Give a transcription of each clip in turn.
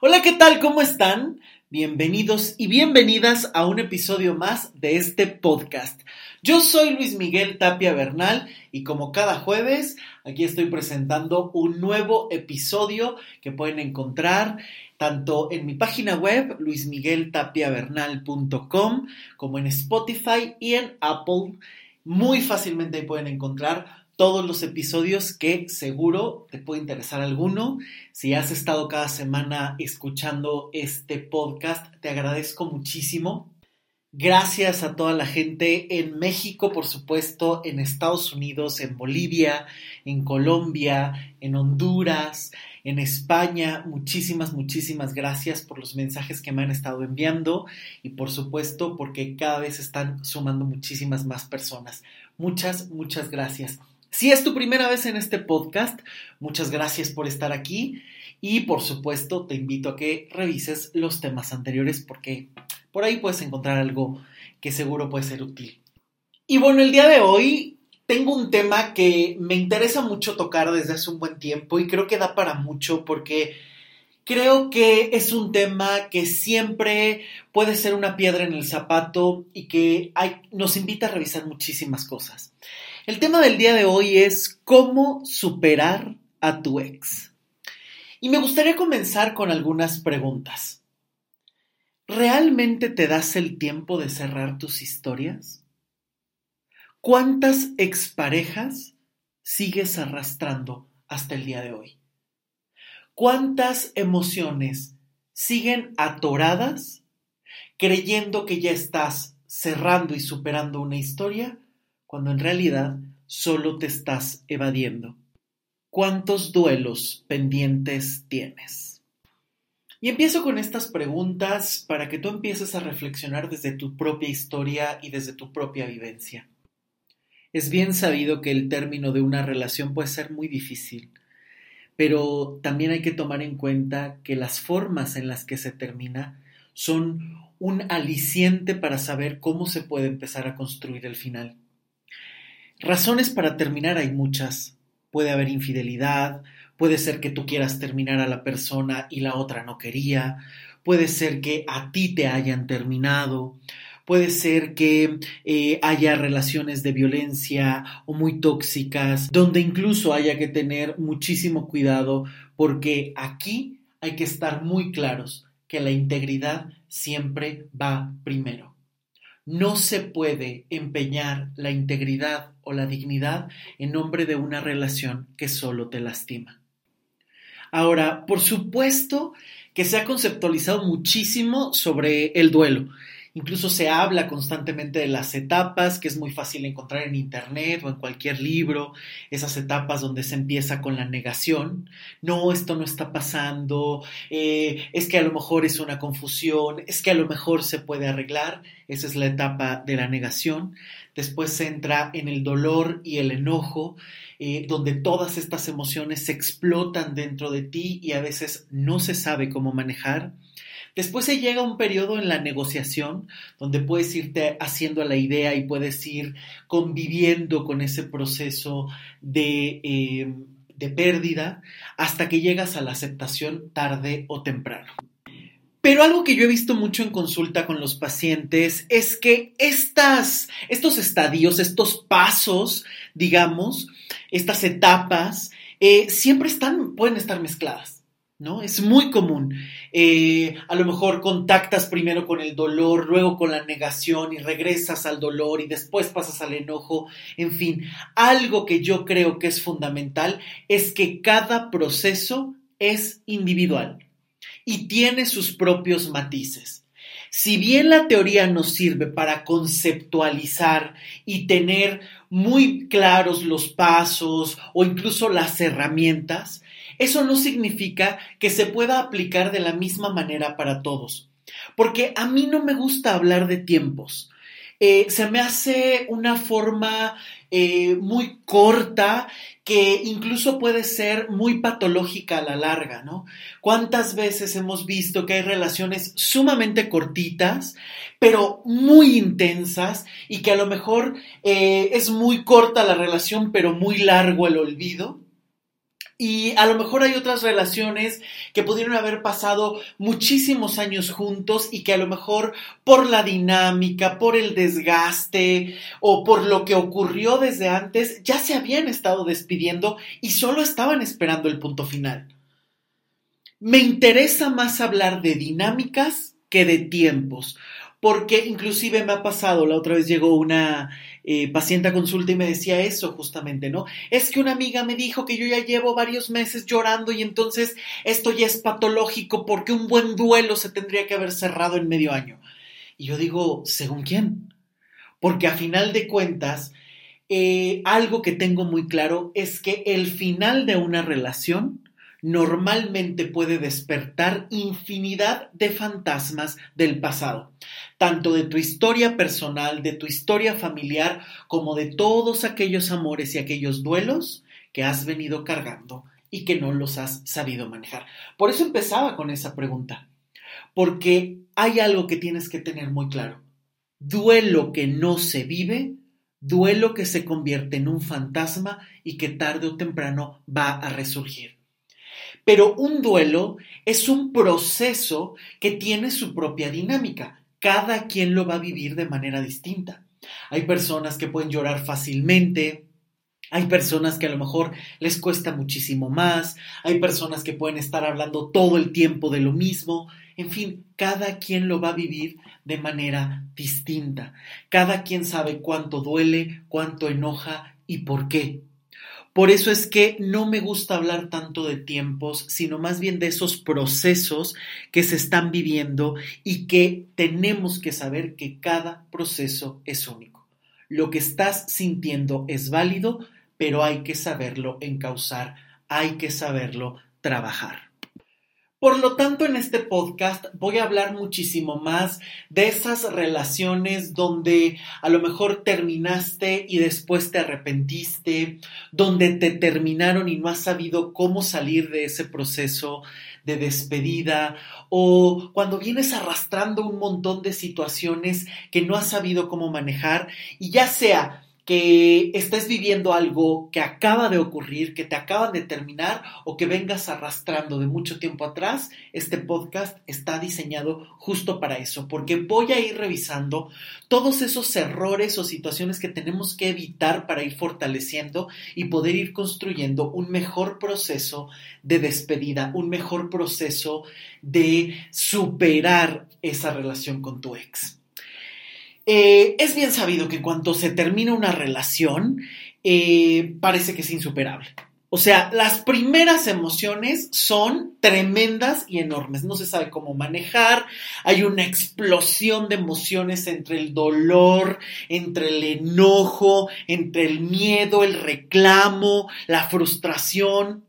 Hola, ¿qué tal? ¿Cómo están? Bienvenidos y bienvenidas a un episodio más de este podcast. Yo soy Luis Miguel Tapia Bernal y como cada jueves, aquí estoy presentando un nuevo episodio que pueden encontrar tanto en mi página web luismigueltapiavernal.com como en Spotify y en Apple. Muy fácilmente ahí pueden encontrar todos los episodios que seguro te puede interesar alguno. Si has estado cada semana escuchando este podcast, te agradezco muchísimo. Gracias a toda la gente en México, por supuesto, en Estados Unidos, en Bolivia, en Colombia, en Honduras, en España. Muchísimas, muchísimas gracias por los mensajes que me han estado enviando y por supuesto porque cada vez están sumando muchísimas más personas. Muchas, muchas gracias. Si es tu primera vez en este podcast, muchas gracias por estar aquí y por supuesto te invito a que revises los temas anteriores porque por ahí puedes encontrar algo que seguro puede ser útil. Y bueno, el día de hoy tengo un tema que me interesa mucho tocar desde hace un buen tiempo y creo que da para mucho porque creo que es un tema que siempre puede ser una piedra en el zapato y que nos invita a revisar muchísimas cosas. El tema del día de hoy es cómo superar a tu ex. Y me gustaría comenzar con algunas preguntas. ¿Realmente te das el tiempo de cerrar tus historias? ¿Cuántas exparejas sigues arrastrando hasta el día de hoy? ¿Cuántas emociones siguen atoradas creyendo que ya estás cerrando y superando una historia cuando en realidad solo te estás evadiendo. ¿Cuántos duelos pendientes tienes? Y empiezo con estas preguntas para que tú empieces a reflexionar desde tu propia historia y desde tu propia vivencia. Es bien sabido que el término de una relación puede ser muy difícil, pero también hay que tomar en cuenta que las formas en las que se termina son un aliciente para saber cómo se puede empezar a construir el final. Razones para terminar hay muchas. Puede haber infidelidad, puede ser que tú quieras terminar a la persona y la otra no quería, puede ser que a ti te hayan terminado, puede ser que eh, haya relaciones de violencia o muy tóxicas, donde incluso haya que tener muchísimo cuidado porque aquí hay que estar muy claros que la integridad siempre va primero. No se puede empeñar la integridad o la dignidad en nombre de una relación que solo te lastima. Ahora, por supuesto que se ha conceptualizado muchísimo sobre el duelo Incluso se habla constantemente de las etapas, que es muy fácil encontrar en Internet o en cualquier libro, esas etapas donde se empieza con la negación. No, esto no está pasando, eh, es que a lo mejor es una confusión, es que a lo mejor se puede arreglar. Esa es la etapa de la negación. Después se entra en el dolor y el enojo, eh, donde todas estas emociones se explotan dentro de ti y a veces no se sabe cómo manejar. Después se llega a un periodo en la negociación donde puedes irte haciendo la idea y puedes ir conviviendo con ese proceso de, eh, de pérdida hasta que llegas a la aceptación tarde o temprano. Pero algo que yo he visto mucho en consulta con los pacientes es que estas, estos estadios, estos pasos, digamos, estas etapas, eh, siempre están, pueden estar mezcladas. ¿No? Es muy común. Eh, a lo mejor contactas primero con el dolor, luego con la negación y regresas al dolor y después pasas al enojo. En fin, algo que yo creo que es fundamental es que cada proceso es individual y tiene sus propios matices. Si bien la teoría nos sirve para conceptualizar y tener muy claros los pasos o incluso las herramientas, eso no significa que se pueda aplicar de la misma manera para todos, porque a mí no me gusta hablar de tiempos. Eh, se me hace una forma eh, muy corta que incluso puede ser muy patológica a la larga, ¿no? ¿Cuántas veces hemos visto que hay relaciones sumamente cortitas, pero muy intensas y que a lo mejor eh, es muy corta la relación, pero muy largo el olvido? Y a lo mejor hay otras relaciones que pudieron haber pasado muchísimos años juntos y que a lo mejor por la dinámica, por el desgaste o por lo que ocurrió desde antes, ya se habían estado despidiendo y solo estaban esperando el punto final. Me interesa más hablar de dinámicas que de tiempos, porque inclusive me ha pasado, la otra vez llegó una eh, paciente a consulta y me decía eso justamente, ¿no? Es que una amiga me dijo que yo ya llevo varios meses llorando y entonces esto ya es patológico porque un buen duelo se tendría que haber cerrado en medio año. Y yo digo, ¿según quién? Porque a final de cuentas, eh, algo que tengo muy claro es que el final de una relación normalmente puede despertar infinidad de fantasmas del pasado, tanto de tu historia personal, de tu historia familiar, como de todos aquellos amores y aquellos duelos que has venido cargando y que no los has sabido manejar. Por eso empezaba con esa pregunta, porque hay algo que tienes que tener muy claro. Duelo que no se vive, duelo que se convierte en un fantasma y que tarde o temprano va a resurgir. Pero un duelo es un proceso que tiene su propia dinámica. Cada quien lo va a vivir de manera distinta. Hay personas que pueden llorar fácilmente, hay personas que a lo mejor les cuesta muchísimo más, hay personas que pueden estar hablando todo el tiempo de lo mismo, en fin, cada quien lo va a vivir de manera distinta. Cada quien sabe cuánto duele, cuánto enoja y por qué. Por eso es que no me gusta hablar tanto de tiempos, sino más bien de esos procesos que se están viviendo y que tenemos que saber que cada proceso es único. Lo que estás sintiendo es válido, pero hay que saberlo encauzar, hay que saberlo trabajar. Por lo tanto, en este podcast voy a hablar muchísimo más de esas relaciones donde a lo mejor terminaste y después te arrepentiste, donde te terminaron y no has sabido cómo salir de ese proceso de despedida o cuando vienes arrastrando un montón de situaciones que no has sabido cómo manejar y ya sea que estés viviendo algo que acaba de ocurrir, que te acaban de terminar o que vengas arrastrando de mucho tiempo atrás, este podcast está diseñado justo para eso, porque voy a ir revisando todos esos errores o situaciones que tenemos que evitar para ir fortaleciendo y poder ir construyendo un mejor proceso de despedida, un mejor proceso de superar esa relación con tu ex. Eh, es bien sabido que cuando se termina una relación, eh, parece que es insuperable. O sea, las primeras emociones son tremendas y enormes. No se sabe cómo manejar. Hay una explosión de emociones entre el dolor, entre el enojo, entre el miedo, el reclamo, la frustración.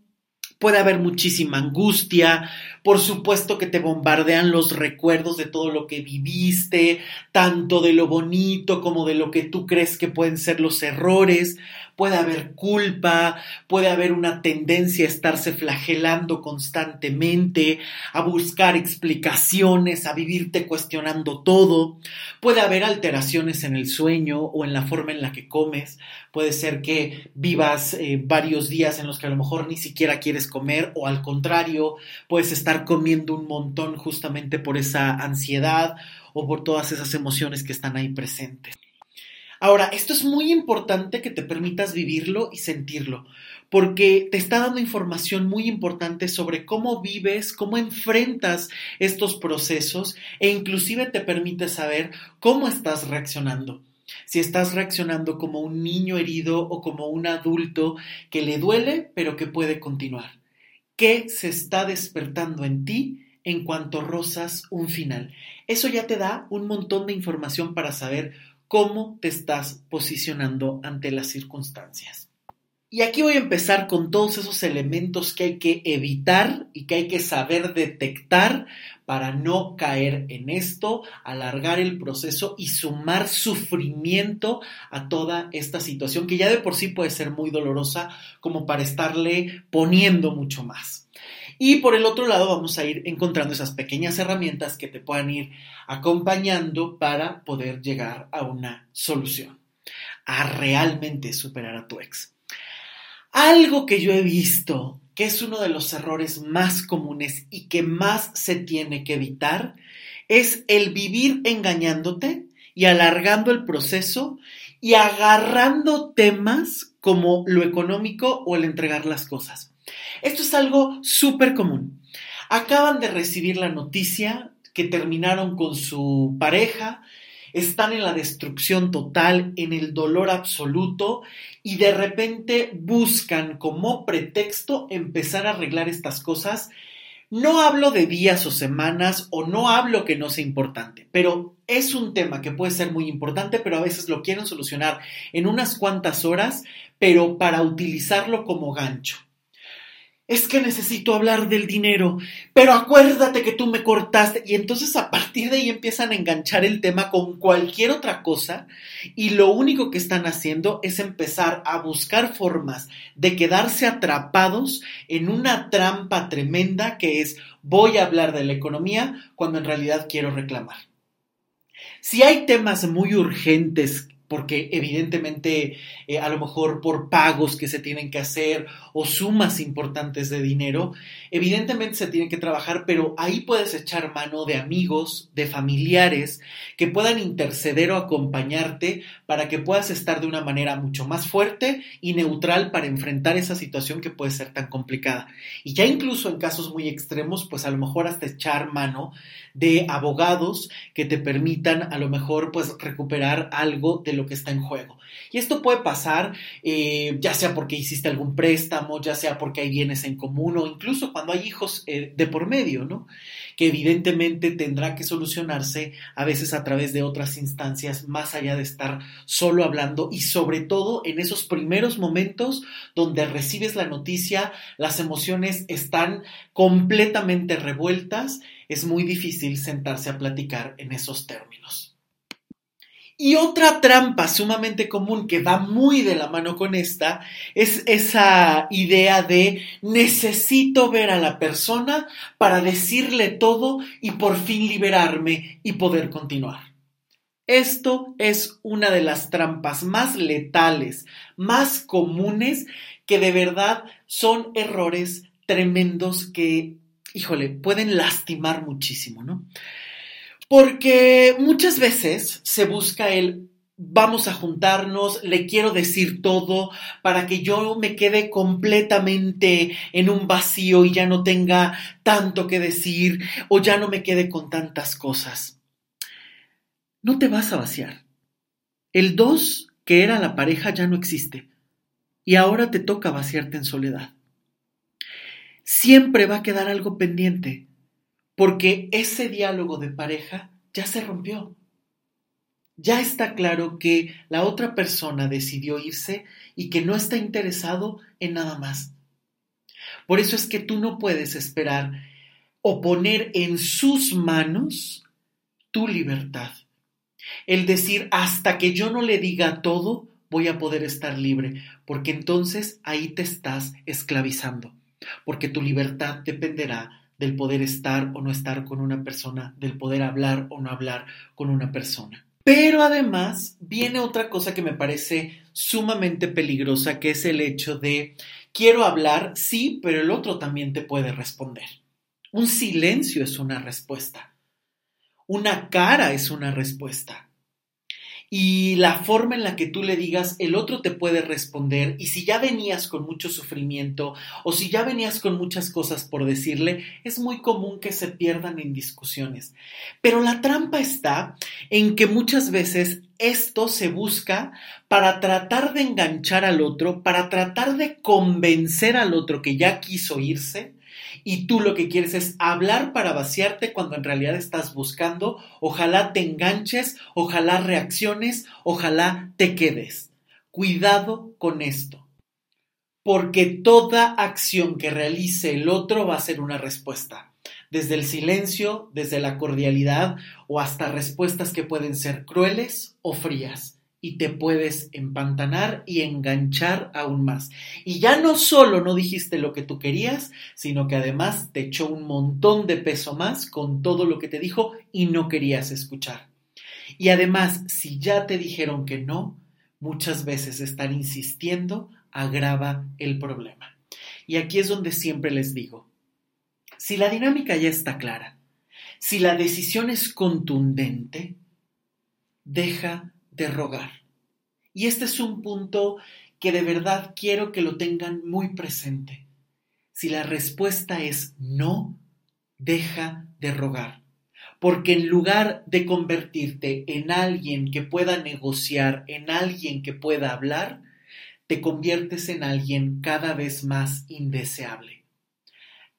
Puede haber muchísima angustia, por supuesto que te bombardean los recuerdos de todo lo que viviste, tanto de lo bonito como de lo que tú crees que pueden ser los errores. Puede haber culpa, puede haber una tendencia a estarse flagelando constantemente, a buscar explicaciones, a vivirte cuestionando todo. Puede haber alteraciones en el sueño o en la forma en la que comes. Puede ser que vivas eh, varios días en los que a lo mejor ni siquiera quieres comer o al contrario, puedes estar comiendo un montón justamente por esa ansiedad o por todas esas emociones que están ahí presentes. Ahora, esto es muy importante que te permitas vivirlo y sentirlo, porque te está dando información muy importante sobre cómo vives, cómo enfrentas estos procesos e inclusive te permite saber cómo estás reaccionando. Si estás reaccionando como un niño herido o como un adulto que le duele pero que puede continuar qué se está despertando en ti en cuanto rozas un final. Eso ya te da un montón de información para saber cómo te estás posicionando ante las circunstancias. Y aquí voy a empezar con todos esos elementos que hay que evitar y que hay que saber detectar para no caer en esto, alargar el proceso y sumar sufrimiento a toda esta situación que ya de por sí puede ser muy dolorosa como para estarle poniendo mucho más. Y por el otro lado vamos a ir encontrando esas pequeñas herramientas que te puedan ir acompañando para poder llegar a una solución, a realmente superar a tu ex. Algo que yo he visto que es uno de los errores más comunes y que más se tiene que evitar, es el vivir engañándote y alargando el proceso y agarrando temas como lo económico o el entregar las cosas. Esto es algo súper común. Acaban de recibir la noticia que terminaron con su pareja, están en la destrucción total, en el dolor absoluto y de repente buscan como pretexto empezar a arreglar estas cosas. No hablo de días o semanas o no hablo que no sea importante, pero es un tema que puede ser muy importante, pero a veces lo quieren solucionar en unas cuantas horas, pero para utilizarlo como gancho es que necesito hablar del dinero, pero acuérdate que tú me cortaste. Y entonces a partir de ahí empiezan a enganchar el tema con cualquier otra cosa y lo único que están haciendo es empezar a buscar formas de quedarse atrapados en una trampa tremenda que es voy a hablar de la economía cuando en realidad quiero reclamar. Si hay temas muy urgentes porque evidentemente eh, a lo mejor por pagos que se tienen que hacer o sumas importantes de dinero, evidentemente se tienen que trabajar, pero ahí puedes echar mano de amigos, de familiares que puedan interceder o acompañarte para que puedas estar de una manera mucho más fuerte y neutral para enfrentar esa situación que puede ser tan complicada. Y ya incluso en casos muy extremos, pues a lo mejor hasta echar mano de abogados que te permitan a lo mejor pues recuperar algo de lo que está en juego. Y esto puede pasar eh, ya sea porque hiciste algún préstamo, ya sea porque hay bienes en común o incluso cuando hay hijos eh, de por medio, ¿no? Que evidentemente tendrá que solucionarse a veces a través de otras instancias más allá de estar solo hablando y sobre todo en esos primeros momentos donde recibes la noticia, las emociones están completamente revueltas, es muy difícil sentarse a platicar en esos términos. Y otra trampa sumamente común que va muy de la mano con esta es esa idea de necesito ver a la persona para decirle todo y por fin liberarme y poder continuar. Esto es una de las trampas más letales, más comunes, que de verdad son errores tremendos que, híjole, pueden lastimar muchísimo, ¿no? Porque muchas veces se busca el vamos a juntarnos, le quiero decir todo para que yo me quede completamente en un vacío y ya no tenga tanto que decir o ya no me quede con tantas cosas. No te vas a vaciar. El dos, que era la pareja, ya no existe. Y ahora te toca vaciarte en soledad. Siempre va a quedar algo pendiente porque ese diálogo de pareja ya se rompió. Ya está claro que la otra persona decidió irse y que no está interesado en nada más. Por eso es que tú no puedes esperar o poner en sus manos tu libertad. El decir, hasta que yo no le diga todo, voy a poder estar libre, porque entonces ahí te estás esclavizando, porque tu libertad dependerá del poder estar o no estar con una persona, del poder hablar o no hablar con una persona. Pero además viene otra cosa que me parece sumamente peligrosa, que es el hecho de quiero hablar, sí, pero el otro también te puede responder. Un silencio es una respuesta. Una cara es una respuesta y la forma en la que tú le digas, el otro te puede responder. Y si ya venías con mucho sufrimiento o si ya venías con muchas cosas por decirle, es muy común que se pierdan en discusiones. Pero la trampa está en que muchas veces esto se busca para tratar de enganchar al otro, para tratar de convencer al otro que ya quiso irse y tú lo que quieres es hablar para vaciarte cuando en realidad estás buscando, ojalá te enganches, ojalá reacciones, ojalá te quedes. Cuidado con esto, porque toda acción que realice el otro va a ser una respuesta, desde el silencio, desde la cordialidad o hasta respuestas que pueden ser crueles o frías y te puedes empantanar y enganchar aún más. Y ya no solo no dijiste lo que tú querías, sino que además te echó un montón de peso más con todo lo que te dijo y no querías escuchar. Y además, si ya te dijeron que no, muchas veces estar insistiendo agrava el problema. Y aquí es donde siempre les digo, si la dinámica ya está clara, si la decisión es contundente, deja de rogar. Y este es un punto que de verdad quiero que lo tengan muy presente. Si la respuesta es no, deja de rogar. Porque en lugar de convertirte en alguien que pueda negociar, en alguien que pueda hablar, te conviertes en alguien cada vez más indeseable.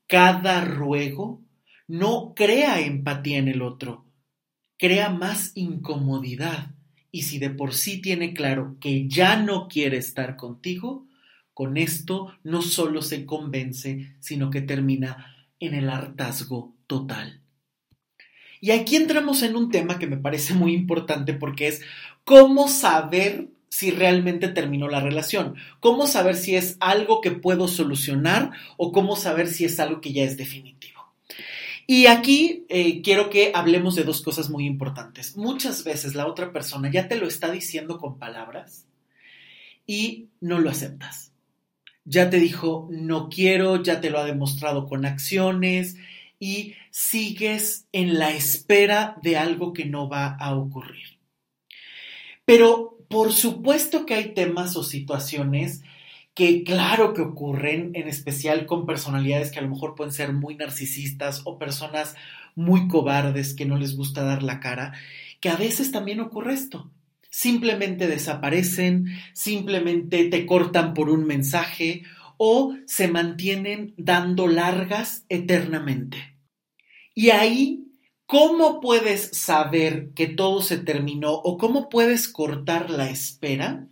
Cada ruego no crea empatía en el otro, crea más incomodidad. Y si de por sí tiene claro que ya no quiere estar contigo, con esto no solo se convence, sino que termina en el hartazgo total. Y aquí entramos en un tema que me parece muy importante porque es cómo saber si realmente terminó la relación, cómo saber si es algo que puedo solucionar o cómo saber si es algo que ya es definitivo. Y aquí eh, quiero que hablemos de dos cosas muy importantes. Muchas veces la otra persona ya te lo está diciendo con palabras y no lo aceptas. Ya te dijo no quiero, ya te lo ha demostrado con acciones y sigues en la espera de algo que no va a ocurrir. Pero por supuesto que hay temas o situaciones que claro que ocurren, en especial con personalidades que a lo mejor pueden ser muy narcisistas o personas muy cobardes que no les gusta dar la cara, que a veces también ocurre esto. Simplemente desaparecen, simplemente te cortan por un mensaje o se mantienen dando largas eternamente. Y ahí, ¿cómo puedes saber que todo se terminó o cómo puedes cortar la espera?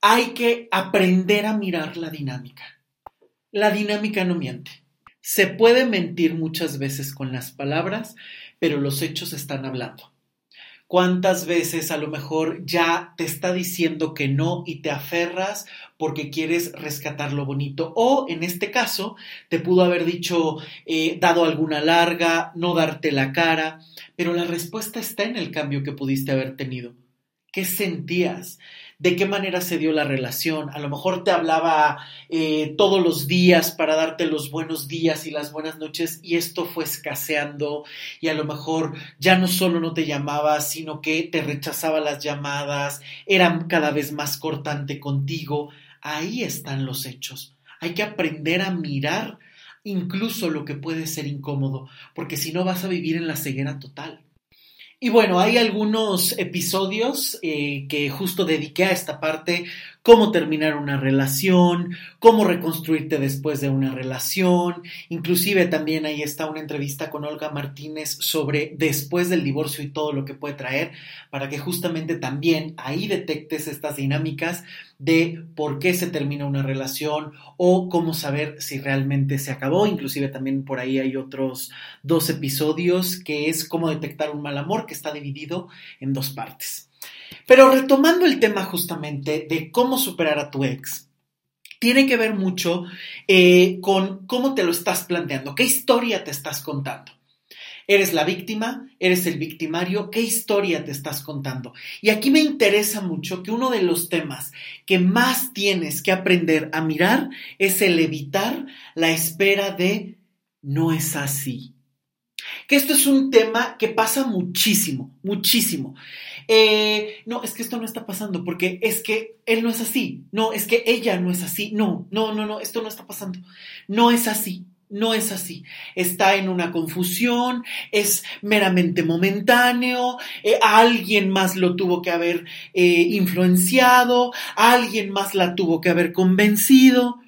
Hay que aprender a mirar la dinámica. La dinámica no miente. Se puede mentir muchas veces con las palabras, pero los hechos están hablando. ¿Cuántas veces a lo mejor ya te está diciendo que no y te aferras porque quieres rescatar lo bonito? O en este caso, te pudo haber dicho, eh, dado alguna larga, no darte la cara, pero la respuesta está en el cambio que pudiste haber tenido. ¿Qué sentías? De qué manera se dio la relación. A lo mejor te hablaba eh, todos los días para darte los buenos días y las buenas noches y esto fue escaseando y a lo mejor ya no solo no te llamaba, sino que te rechazaba las llamadas, era cada vez más cortante contigo. Ahí están los hechos. Hay que aprender a mirar incluso lo que puede ser incómodo, porque si no vas a vivir en la ceguera total. Y bueno, hay algunos episodios eh, que justo dediqué a esta parte, cómo terminar una relación, cómo reconstruirte después de una relación, inclusive también ahí está una entrevista con Olga Martínez sobre después del divorcio y todo lo que puede traer, para que justamente también ahí detectes estas dinámicas de por qué se termina una relación o cómo saber si realmente se acabó. Inclusive también por ahí hay otros dos episodios que es cómo detectar un mal amor que está dividido en dos partes. Pero retomando el tema justamente de cómo superar a tu ex, tiene que ver mucho eh, con cómo te lo estás planteando, qué historia te estás contando. ¿Eres la víctima? ¿Eres el victimario? ¿Qué historia te estás contando? Y aquí me interesa mucho que uno de los temas que más tienes que aprender a mirar es el evitar la espera de no es así. Que esto es un tema que pasa muchísimo, muchísimo. Eh, no, es que esto no está pasando porque es que él no es así. No, es que ella no es así. No, no, no, no, esto no está pasando. No es así. No es así. Está en una confusión, es meramente momentáneo, eh, alguien más lo tuvo que haber eh, influenciado, alguien más la tuvo que haber convencido.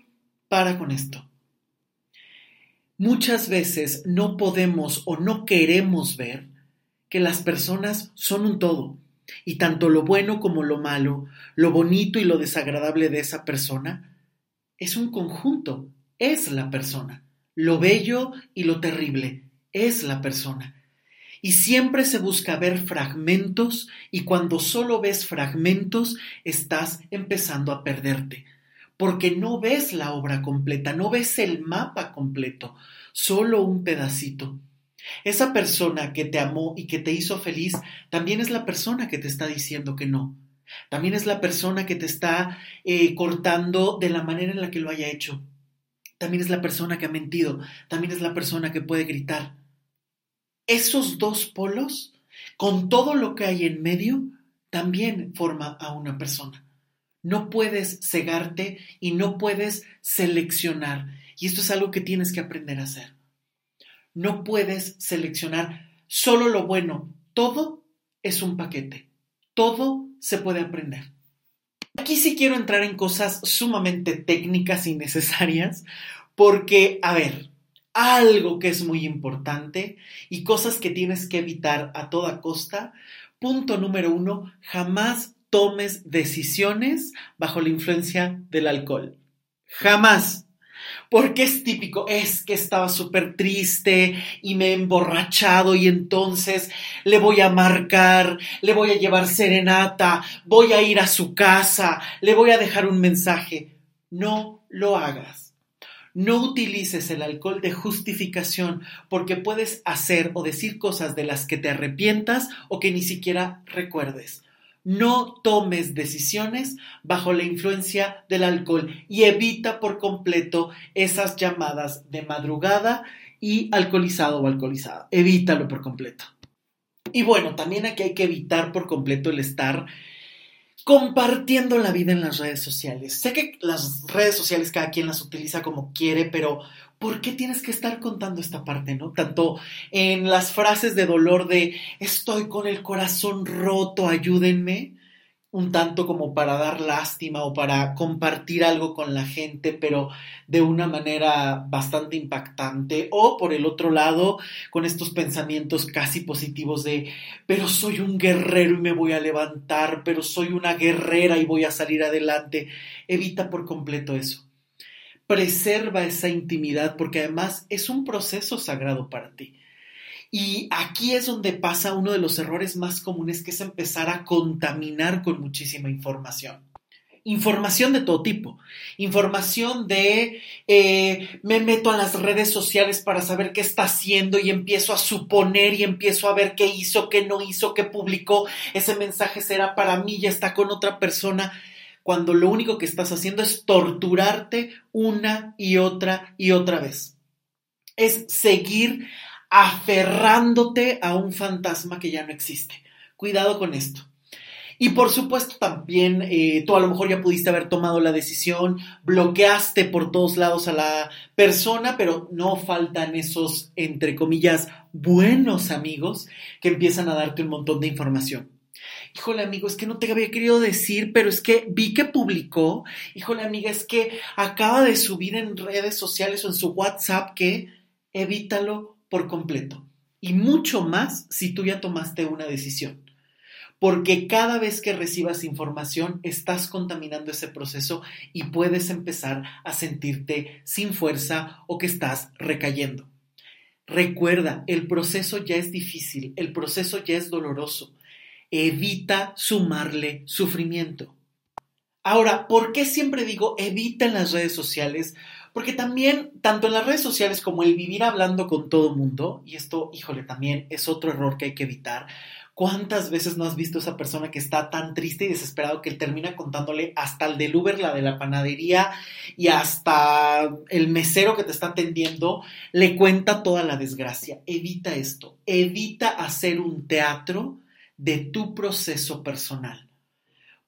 Para con esto. Muchas veces no podemos o no queremos ver que las personas son un todo y tanto lo bueno como lo malo, lo bonito y lo desagradable de esa persona es un conjunto, es la persona. Lo bello y lo terrible es la persona. Y siempre se busca ver fragmentos y cuando solo ves fragmentos estás empezando a perderte, porque no ves la obra completa, no ves el mapa completo, solo un pedacito. Esa persona que te amó y que te hizo feliz también es la persona que te está diciendo que no. También es la persona que te está eh, cortando de la manera en la que lo haya hecho. También es la persona que ha mentido, también es la persona que puede gritar. Esos dos polos, con todo lo que hay en medio, también forma a una persona. No puedes cegarte y no puedes seleccionar. Y esto es algo que tienes que aprender a hacer. No puedes seleccionar solo lo bueno. Todo es un paquete. Todo se puede aprender. Aquí sí quiero entrar en cosas sumamente técnicas y necesarias, porque, a ver, algo que es muy importante y cosas que tienes que evitar a toda costa. Punto número uno, jamás tomes decisiones bajo la influencia del alcohol. Jamás. Porque es típico, es que estaba súper triste y me he emborrachado y entonces le voy a marcar, le voy a llevar serenata, voy a ir a su casa, le voy a dejar un mensaje. No lo hagas. No utilices el alcohol de justificación porque puedes hacer o decir cosas de las que te arrepientas o que ni siquiera recuerdes. No tomes decisiones bajo la influencia del alcohol y evita por completo esas llamadas de madrugada y alcoholizado o alcoholizada. Evítalo por completo. Y bueno, también aquí hay que evitar por completo el estar compartiendo la vida en las redes sociales. Sé que las redes sociales cada quien las utiliza como quiere, pero ¿por qué tienes que estar contando esta parte, no? Tanto en las frases de dolor de estoy con el corazón roto, ayúdenme, un tanto como para dar lástima o para compartir algo con la gente, pero de una manera bastante impactante, o por el otro lado, con estos pensamientos casi positivos de, pero soy un guerrero y me voy a levantar, pero soy una guerrera y voy a salir adelante. Evita por completo eso. Preserva esa intimidad porque además es un proceso sagrado para ti. Y aquí es donde pasa uno de los errores más comunes, que es empezar a contaminar con muchísima información. Información de todo tipo. Información de eh, me meto a las redes sociales para saber qué está haciendo y empiezo a suponer y empiezo a ver qué hizo, qué no hizo, qué publicó. Ese mensaje será para mí, ya está con otra persona. Cuando lo único que estás haciendo es torturarte una y otra y otra vez. Es seguir aferrándote a un fantasma que ya no existe. Cuidado con esto. Y por supuesto también eh, tú a lo mejor ya pudiste haber tomado la decisión, bloqueaste por todos lados a la persona, pero no faltan esos, entre comillas, buenos amigos que empiezan a darte un montón de información. Híjole, amigo, es que no te había querido decir, pero es que vi que publicó. Híjole, amiga, es que acaba de subir en redes sociales o en su WhatsApp que evítalo por completo. Y mucho más si tú ya tomaste una decisión. Porque cada vez que recibas información estás contaminando ese proceso y puedes empezar a sentirte sin fuerza o que estás recayendo. Recuerda, el proceso ya es difícil, el proceso ya es doloroso. Evita sumarle sufrimiento. Ahora, ¿por qué siempre digo evita en las redes sociales? Porque también, tanto en las redes sociales como el vivir hablando con todo mundo, y esto, híjole, también es otro error que hay que evitar. ¿Cuántas veces no has visto esa persona que está tan triste y desesperado que él termina contándole hasta el del Uber, la de la panadería y hasta el mesero que te está atendiendo, le cuenta toda la desgracia? Evita esto, evita hacer un teatro de tu proceso personal.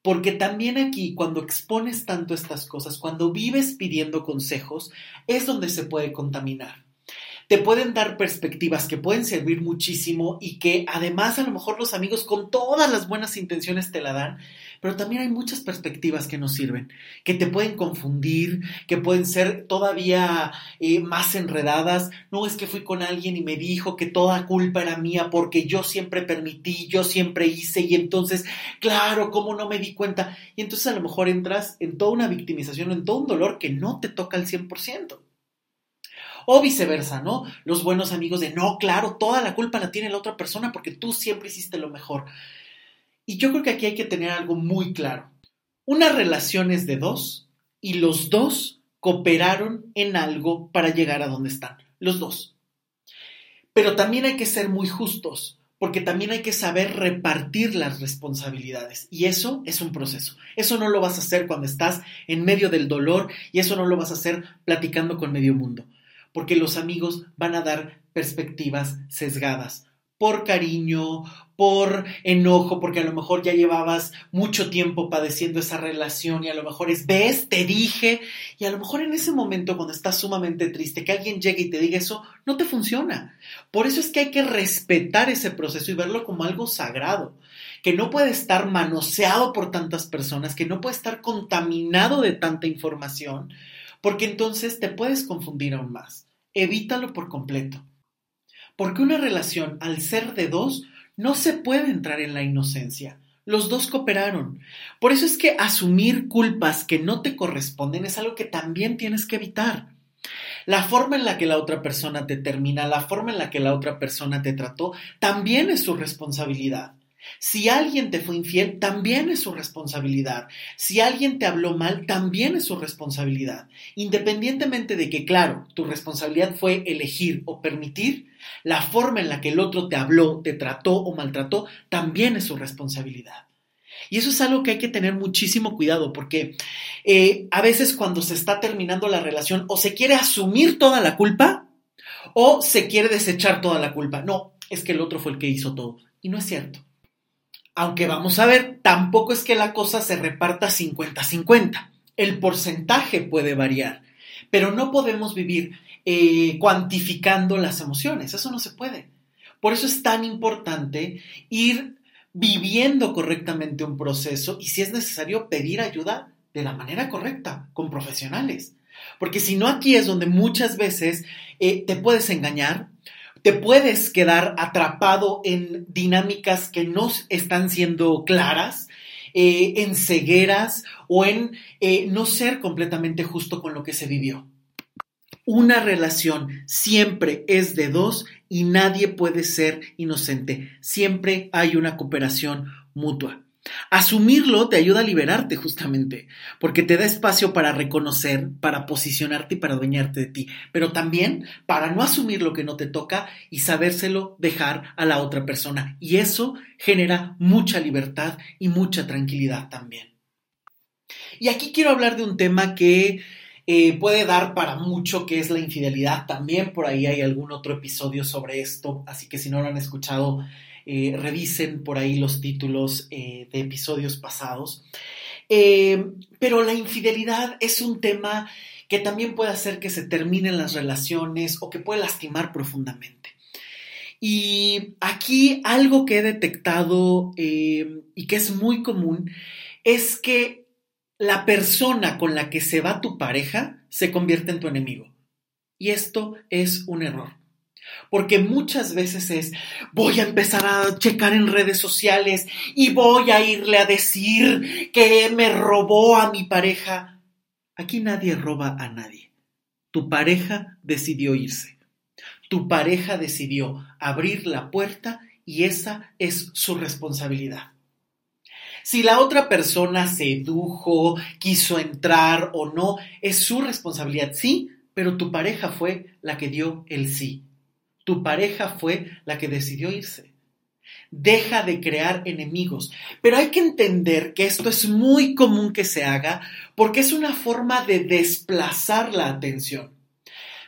Porque también aquí, cuando expones tanto estas cosas, cuando vives pidiendo consejos, es donde se puede contaminar. Te pueden dar perspectivas que pueden servir muchísimo y que además a lo mejor los amigos con todas las buenas intenciones te la dan, pero también hay muchas perspectivas que no sirven, que te pueden confundir, que pueden ser todavía eh, más enredadas. No es que fui con alguien y me dijo que toda culpa era mía porque yo siempre permití, yo siempre hice y entonces, claro, ¿cómo no me di cuenta? Y entonces a lo mejor entras en toda una victimización, en todo un dolor que no te toca al 100%. O viceversa, ¿no? Los buenos amigos de, no, claro, toda la culpa la tiene la otra persona porque tú siempre hiciste lo mejor. Y yo creo que aquí hay que tener algo muy claro. Una relación es de dos y los dos cooperaron en algo para llegar a donde están. Los dos. Pero también hay que ser muy justos, porque también hay que saber repartir las responsabilidades. Y eso es un proceso. Eso no lo vas a hacer cuando estás en medio del dolor y eso no lo vas a hacer platicando con medio mundo, porque los amigos van a dar perspectivas sesgadas por cariño, por enojo, porque a lo mejor ya llevabas mucho tiempo padeciendo esa relación y a lo mejor es, ves, te dije, y a lo mejor en ese momento cuando estás sumamente triste, que alguien llegue y te diga eso, no te funciona. Por eso es que hay que respetar ese proceso y verlo como algo sagrado, que no puede estar manoseado por tantas personas, que no puede estar contaminado de tanta información, porque entonces te puedes confundir aún más. Evítalo por completo. Porque una relación, al ser de dos, no se puede entrar en la inocencia. Los dos cooperaron. Por eso es que asumir culpas que no te corresponden es algo que también tienes que evitar. La forma en la que la otra persona te termina, la forma en la que la otra persona te trató, también es su responsabilidad. Si alguien te fue infiel, también es su responsabilidad. Si alguien te habló mal, también es su responsabilidad. Independientemente de que, claro, tu responsabilidad fue elegir o permitir, la forma en la que el otro te habló, te trató o maltrató, también es su responsabilidad. Y eso es algo que hay que tener muchísimo cuidado porque eh, a veces cuando se está terminando la relación o se quiere asumir toda la culpa o se quiere desechar toda la culpa. No, es que el otro fue el que hizo todo. Y no es cierto. Aunque vamos a ver, tampoco es que la cosa se reparta 50-50. El porcentaje puede variar, pero no podemos vivir eh, cuantificando las emociones. Eso no se puede. Por eso es tan importante ir viviendo correctamente un proceso y si es necesario pedir ayuda de la manera correcta, con profesionales. Porque si no, aquí es donde muchas veces eh, te puedes engañar, te puedes quedar atrapado en dinámicas que no están siendo claras, eh, en cegueras o en eh, no ser completamente justo con lo que se vivió. Una relación siempre es de dos y nadie puede ser inocente. Siempre hay una cooperación mutua. Asumirlo te ayuda a liberarte justamente, porque te da espacio para reconocer, para posicionarte y para adueñarte de ti, pero también para no asumir lo que no te toca y sabérselo dejar a la otra persona. Y eso genera mucha libertad y mucha tranquilidad también. Y aquí quiero hablar de un tema que eh, puede dar para mucho, que es la infidelidad. También por ahí hay algún otro episodio sobre esto, así que si no lo han escuchado, eh, revisen por ahí los títulos eh, de episodios pasados. Eh, pero la infidelidad es un tema que también puede hacer que se terminen las relaciones o que puede lastimar profundamente. Y aquí algo que he detectado y que es muy común es que la persona con la que se va tu pareja se convierte en tu enemigo. Y esto es un error. Porque muchas veces es, voy a empezar a checar en redes sociales y voy a irle a decir que me robó a mi pareja. Aquí nadie roba a nadie. Tu pareja decidió irse. Tu pareja decidió abrir la puerta y esa es su responsabilidad. Si la otra persona sedujo, quiso entrar o no, es su responsabilidad, sí, pero tu pareja fue la que dio el sí. Tu pareja fue la que decidió irse. Deja de crear enemigos. Pero hay que entender que esto es muy común que se haga porque es una forma de desplazar la atención.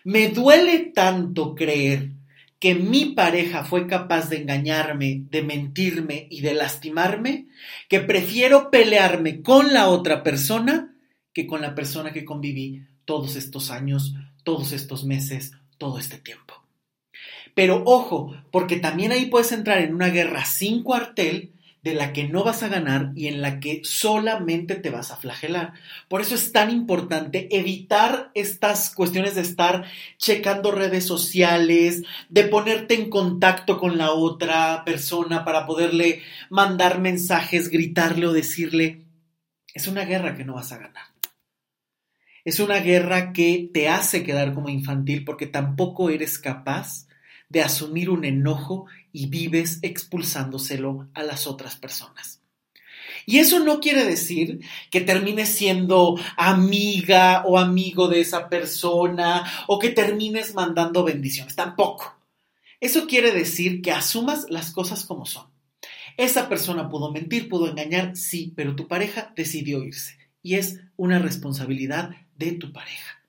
Me duele tanto creer que mi pareja fue capaz de engañarme, de mentirme y de lastimarme, que prefiero pelearme con la otra persona que con la persona que conviví todos estos años, todos estos meses, todo este tiempo. Pero ojo, porque también ahí puedes entrar en una guerra sin cuartel de la que no vas a ganar y en la que solamente te vas a flagelar. Por eso es tan importante evitar estas cuestiones de estar checando redes sociales, de ponerte en contacto con la otra persona para poderle mandar mensajes, gritarle o decirle. Es una guerra que no vas a ganar. Es una guerra que te hace quedar como infantil porque tampoco eres capaz de asumir un enojo y vives expulsándoselo a las otras personas. Y eso no quiere decir que termines siendo amiga o amigo de esa persona o que termines mandando bendiciones, tampoco. Eso quiere decir que asumas las cosas como son. Esa persona pudo mentir, pudo engañar, sí, pero tu pareja decidió irse y es una responsabilidad de tu pareja.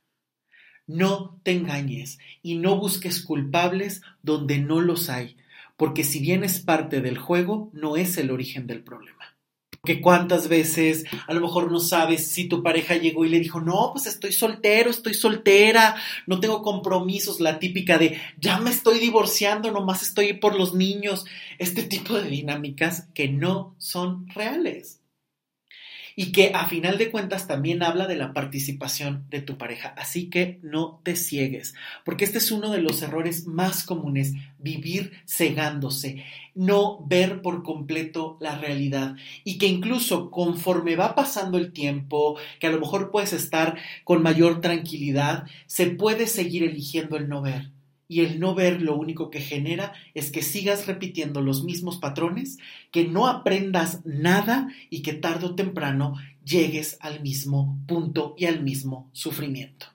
No te engañes y no busques culpables donde no los hay, porque si bien es parte del juego, no es el origen del problema. Que cuántas veces a lo mejor no sabes si tu pareja llegó y le dijo, no, pues estoy soltero, estoy soltera, no tengo compromisos, la típica de, ya me estoy divorciando, nomás estoy por los niños, este tipo de dinámicas que no son reales y que a final de cuentas también habla de la participación de tu pareja. Así que no te ciegues, porque este es uno de los errores más comunes, vivir cegándose, no ver por completo la realidad y que incluso conforme va pasando el tiempo, que a lo mejor puedes estar con mayor tranquilidad, se puede seguir eligiendo el no ver y el no ver lo único que genera es que sigas repitiendo los mismos patrones, que no aprendas nada y que tarde o temprano llegues al mismo punto y al mismo sufrimiento.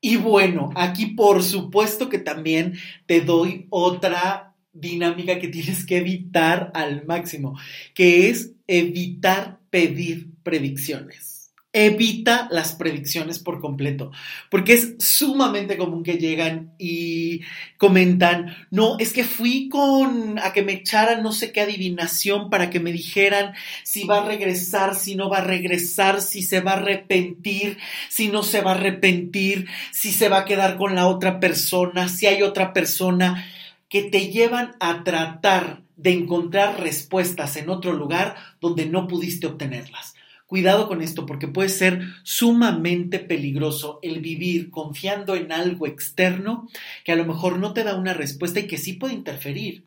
Y bueno, aquí por supuesto que también te doy otra dinámica que tienes que evitar al máximo, que es evitar pedir predicciones. Evita las predicciones por completo, porque es sumamente común que llegan y comentan, no, es que fui con a que me echaran no sé qué adivinación para que me dijeran si va a regresar, si no va a regresar, si se va a arrepentir, si no se va a arrepentir, si se va a quedar con la otra persona, si hay otra persona, que te llevan a tratar de encontrar respuestas en otro lugar donde no pudiste obtenerlas. Cuidado con esto porque puede ser sumamente peligroso el vivir confiando en algo externo que a lo mejor no te da una respuesta y que sí puede interferir.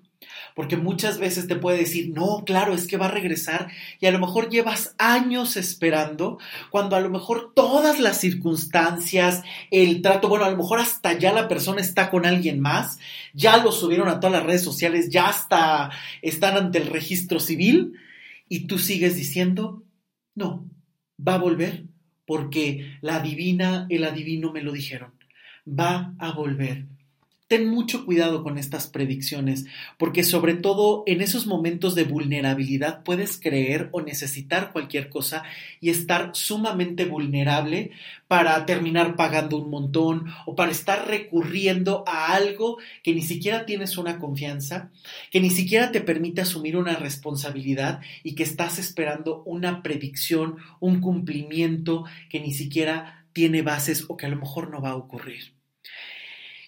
Porque muchas veces te puede decir, no, claro, es que va a regresar y a lo mejor llevas años esperando, cuando a lo mejor todas las circunstancias, el trato, bueno, a lo mejor hasta ya la persona está con alguien más, ya lo subieron a todas las redes sociales, ya hasta están ante el registro civil y tú sigues diciendo, no, va a volver porque la divina, el adivino me lo dijeron. Va a volver ten mucho cuidado con estas predicciones, porque sobre todo en esos momentos de vulnerabilidad puedes creer o necesitar cualquier cosa y estar sumamente vulnerable para terminar pagando un montón o para estar recurriendo a algo que ni siquiera tienes una confianza, que ni siquiera te permite asumir una responsabilidad y que estás esperando una predicción, un cumplimiento que ni siquiera tiene bases o que a lo mejor no va a ocurrir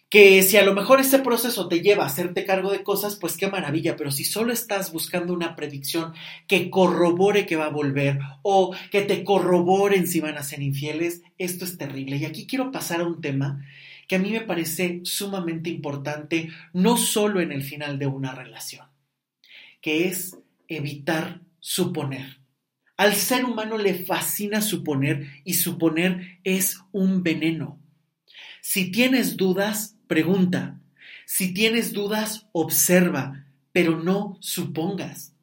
que si a lo mejor ese proceso te lleva a hacerte cargo de cosas, pues qué maravilla, pero si solo estás buscando una predicción que corrobore que va a volver o que te corroboren si van a ser infieles, esto es terrible. Y aquí quiero pasar a un tema que a mí me parece sumamente importante, no solo en el final de una relación, que es evitar suponer. Al ser humano le fascina suponer y suponer es un veneno. Si tienes dudas, pregunta. Si tienes dudas, observa, pero no supongas.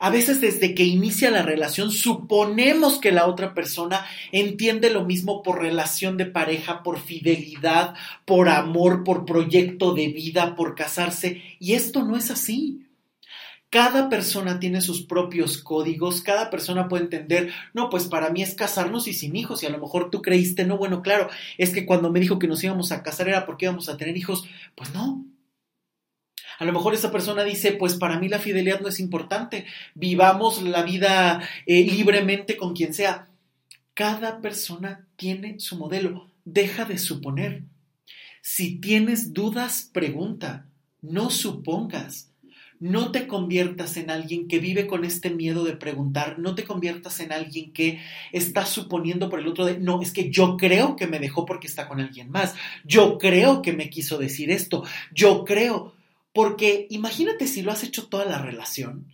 A veces desde que inicia la relación suponemos que la otra persona entiende lo mismo por relación de pareja, por fidelidad, por amor, por proyecto de vida, por casarse, y esto no es así. Cada persona tiene sus propios códigos, cada persona puede entender, no, pues para mí es casarnos y sin hijos, y a lo mejor tú creíste, no, bueno, claro, es que cuando me dijo que nos íbamos a casar era porque íbamos a tener hijos, pues no. A lo mejor esa persona dice, pues para mí la fidelidad no es importante, vivamos la vida eh, libremente con quien sea. Cada persona tiene su modelo, deja de suponer. Si tienes dudas, pregunta, no supongas. No te conviertas en alguien que vive con este miedo de preguntar, no te conviertas en alguien que está suponiendo por el otro de, no, es que yo creo que me dejó porque está con alguien más, yo creo que me quiso decir esto, yo creo, porque imagínate si lo has hecho toda la relación,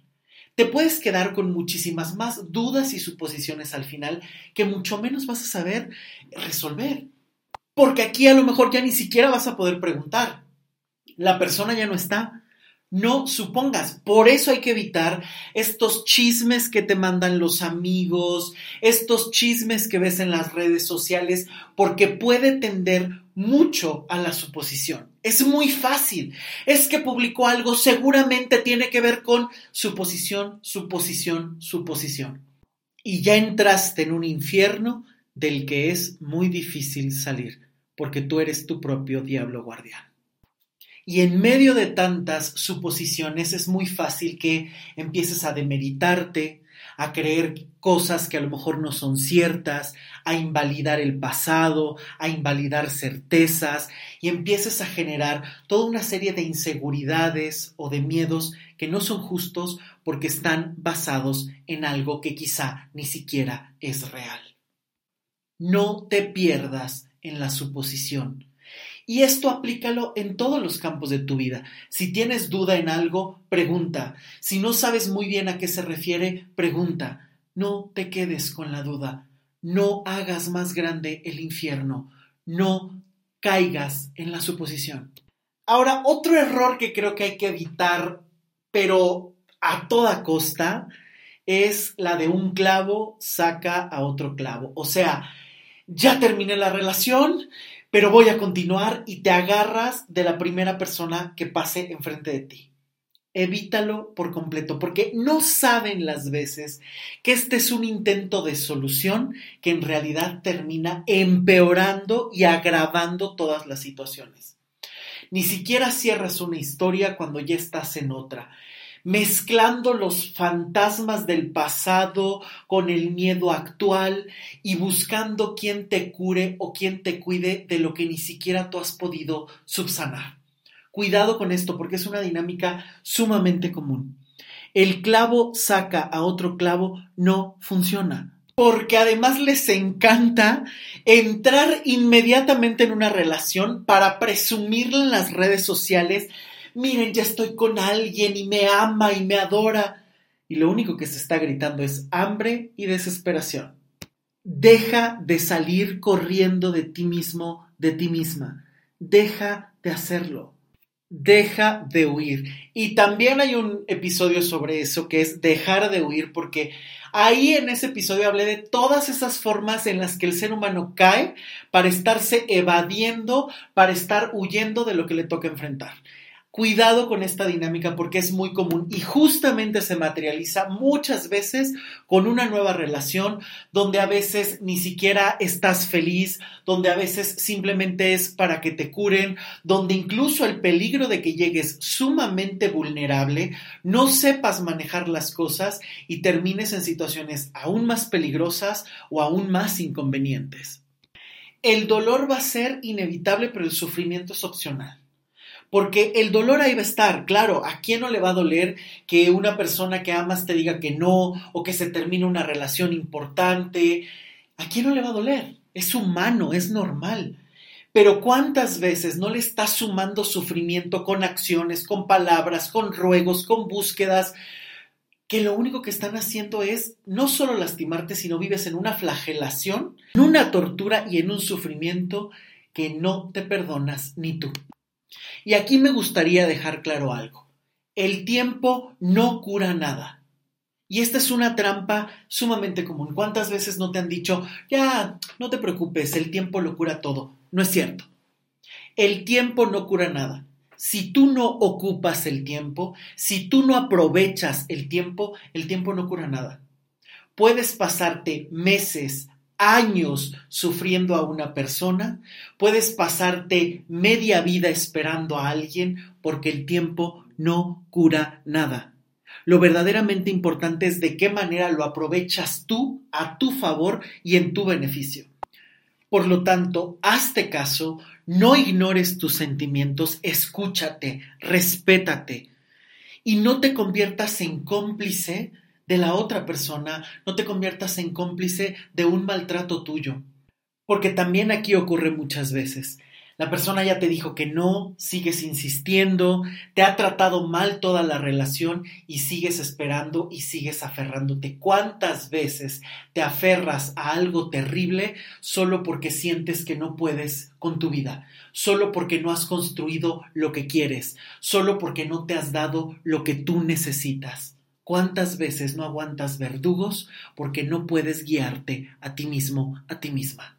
te puedes quedar con muchísimas más dudas y suposiciones al final que mucho menos vas a saber resolver. Porque aquí a lo mejor ya ni siquiera vas a poder preguntar. La persona ya no está, no supongas. Por eso hay que evitar estos chismes que te mandan los amigos, estos chismes que ves en las redes sociales, porque puede tender mucho a la suposición. Es muy fácil. Es que publicó algo, seguramente tiene que ver con su posición, su posición, su posición. Y ya entraste en un infierno del que es muy difícil salir, porque tú eres tu propio diablo guardián. Y en medio de tantas suposiciones es muy fácil que empieces a demeritarte, a creer cosas que a lo mejor no son ciertas, a invalidar el pasado, a invalidar certezas y empieces a generar toda una serie de inseguridades o de miedos que no son justos porque están basados en algo que quizá ni siquiera es real. No te pierdas en la suposición. Y esto aplícalo en todos los campos de tu vida. Si tienes duda en algo, pregunta. Si no sabes muy bien a qué se refiere, pregunta. No te quedes con la duda. No hagas más grande el infierno. No caigas en la suposición. Ahora, otro error que creo que hay que evitar, pero a toda costa, es la de un clavo saca a otro clavo. O sea, ya terminé la relación, pero voy a continuar y te agarras de la primera persona que pase enfrente de ti. Evítalo por completo, porque no saben las veces que este es un intento de solución que en realidad termina empeorando y agravando todas las situaciones. Ni siquiera cierras una historia cuando ya estás en otra mezclando los fantasmas del pasado con el miedo actual y buscando quién te cure o quién te cuide de lo que ni siquiera tú has podido subsanar. Cuidado con esto porque es una dinámica sumamente común. El clavo saca a otro clavo no funciona porque además les encanta entrar inmediatamente en una relación para presumirla en las redes sociales miren, ya estoy con alguien y me ama y me adora. Y lo único que se está gritando es hambre y desesperación. Deja de salir corriendo de ti mismo, de ti misma. Deja de hacerlo. Deja de huir. Y también hay un episodio sobre eso que es dejar de huir porque ahí en ese episodio hablé de todas esas formas en las que el ser humano cae para estarse evadiendo, para estar huyendo de lo que le toca enfrentar. Cuidado con esta dinámica porque es muy común y justamente se materializa muchas veces con una nueva relación donde a veces ni siquiera estás feliz, donde a veces simplemente es para que te curen, donde incluso el peligro de que llegues sumamente vulnerable, no sepas manejar las cosas y termines en situaciones aún más peligrosas o aún más inconvenientes. El dolor va a ser inevitable, pero el sufrimiento es opcional. Porque el dolor ahí va a estar, claro, ¿a quién no le va a doler que una persona que amas te diga que no o que se termine una relación importante? ¿A quién no le va a doler? Es humano, es normal. Pero ¿cuántas veces no le estás sumando sufrimiento con acciones, con palabras, con ruegos, con búsquedas, que lo único que están haciendo es no solo lastimarte, sino vives en una flagelación, en una tortura y en un sufrimiento que no te perdonas ni tú. Y aquí me gustaría dejar claro algo. El tiempo no cura nada. Y esta es una trampa sumamente común. ¿Cuántas veces no te han dicho, ya, no te preocupes, el tiempo lo cura todo? No es cierto. El tiempo no cura nada. Si tú no ocupas el tiempo, si tú no aprovechas el tiempo, el tiempo no cura nada. Puedes pasarte meses, años sufriendo a una persona, puedes pasarte media vida esperando a alguien porque el tiempo no cura nada. Lo verdaderamente importante es de qué manera lo aprovechas tú a tu favor y en tu beneficio. Por lo tanto, hazte caso, no ignores tus sentimientos, escúchate, respétate y no te conviertas en cómplice de la otra persona, no te conviertas en cómplice de un maltrato tuyo. Porque también aquí ocurre muchas veces. La persona ya te dijo que no, sigues insistiendo, te ha tratado mal toda la relación y sigues esperando y sigues aferrándote. ¿Cuántas veces te aferras a algo terrible solo porque sientes que no puedes con tu vida? Solo porque no has construido lo que quieres, solo porque no te has dado lo que tú necesitas. ¿Cuántas veces no aguantas verdugos porque no puedes guiarte a ti mismo, a ti misma?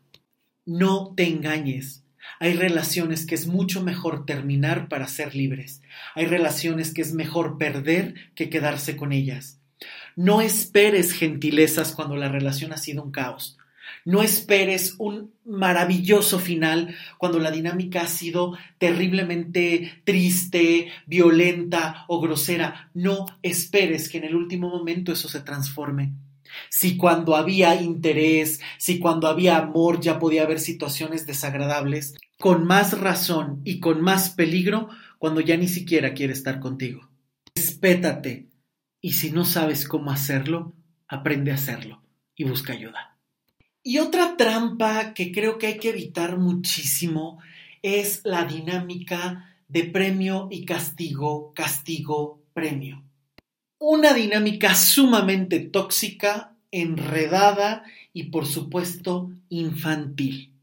No te engañes. Hay relaciones que es mucho mejor terminar para ser libres. Hay relaciones que es mejor perder que quedarse con ellas. No esperes gentilezas cuando la relación ha sido un caos. No esperes un maravilloso final cuando la dinámica ha sido terriblemente triste, violenta o grosera. No esperes que en el último momento eso se transforme. Si cuando había interés, si cuando había amor ya podía haber situaciones desagradables, con más razón y con más peligro cuando ya ni siquiera quiere estar contigo. Respétate y si no sabes cómo hacerlo, aprende a hacerlo y busca ayuda. Y otra trampa que creo que hay que evitar muchísimo es la dinámica de premio y castigo, castigo, premio. Una dinámica sumamente tóxica, enredada y por supuesto infantil.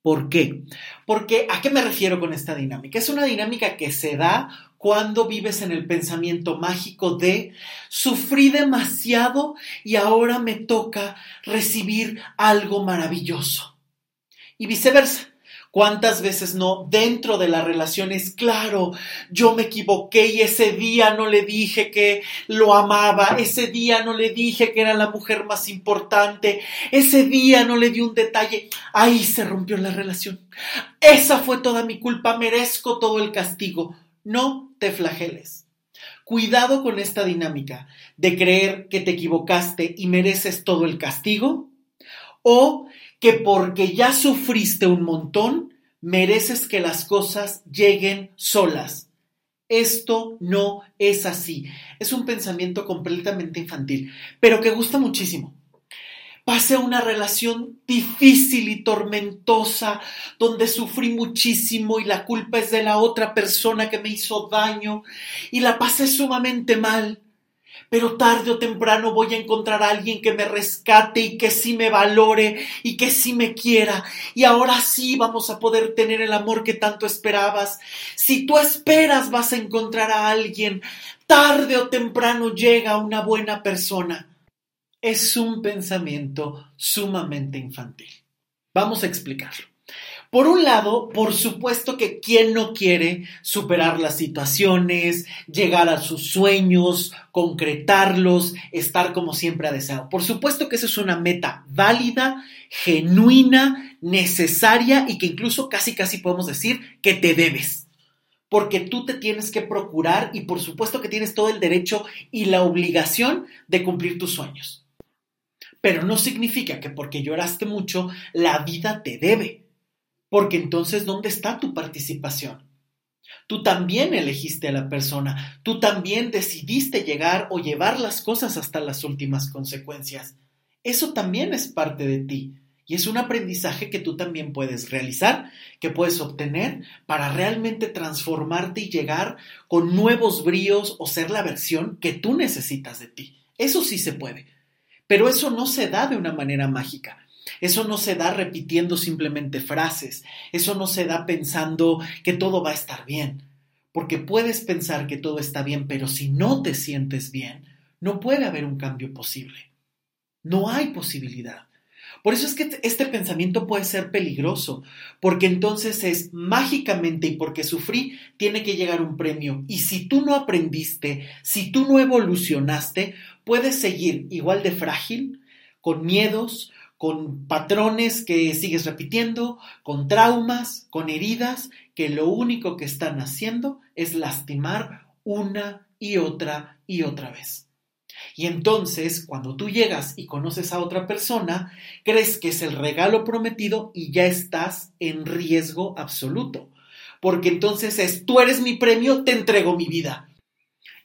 ¿Por qué? Porque, ¿a qué me refiero con esta dinámica? Es una dinámica que se da cuando vives en el pensamiento mágico de sufrí demasiado y ahora me toca recibir algo maravilloso. Y viceversa. ¿Cuántas veces no dentro de las relaciones? Claro, yo me equivoqué y ese día no le dije que lo amaba, ese día no le dije que era la mujer más importante, ese día no le di un detalle, ahí se rompió la relación. Esa fue toda mi culpa, merezco todo el castigo. No te flageles. Cuidado con esta dinámica de creer que te equivocaste y mereces todo el castigo o que porque ya sufriste un montón, mereces que las cosas lleguen solas. Esto no es así. Es un pensamiento completamente infantil, pero que gusta muchísimo pasé una relación difícil y tormentosa, donde sufrí muchísimo y la culpa es de la otra persona que me hizo daño y la pasé sumamente mal. Pero tarde o temprano voy a encontrar a alguien que me rescate y que sí me valore y que sí me quiera. Y ahora sí vamos a poder tener el amor que tanto esperabas. Si tú esperas vas a encontrar a alguien. Tarde o temprano llega una buena persona es un pensamiento sumamente infantil. Vamos a explicarlo. Por un lado, por supuesto que quien no quiere superar las situaciones, llegar a sus sueños, concretarlos, estar como siempre ha deseado. Por supuesto que esa es una meta válida, genuina, necesaria y que incluso casi casi podemos decir que te debes. Porque tú te tienes que procurar y por supuesto que tienes todo el derecho y la obligación de cumplir tus sueños. Pero no significa que porque lloraste mucho, la vida te debe. Porque entonces, ¿dónde está tu participación? Tú también elegiste a la persona, tú también decidiste llegar o llevar las cosas hasta las últimas consecuencias. Eso también es parte de ti y es un aprendizaje que tú también puedes realizar, que puedes obtener para realmente transformarte y llegar con nuevos bríos o ser la versión que tú necesitas de ti. Eso sí se puede. Pero eso no se da de una manera mágica. Eso no se da repitiendo simplemente frases. Eso no se da pensando que todo va a estar bien. Porque puedes pensar que todo está bien, pero si no te sientes bien, no puede haber un cambio posible. No hay posibilidad. Por eso es que este pensamiento puede ser peligroso, porque entonces es mágicamente y porque sufrí, tiene que llegar un premio. Y si tú no aprendiste, si tú no evolucionaste, puedes seguir igual de frágil, con miedos, con patrones que sigues repitiendo, con traumas, con heridas, que lo único que están haciendo es lastimar una y otra y otra vez. Y entonces, cuando tú llegas y conoces a otra persona, crees que es el regalo prometido y ya estás en riesgo absoluto. Porque entonces es, tú eres mi premio, te entrego mi vida.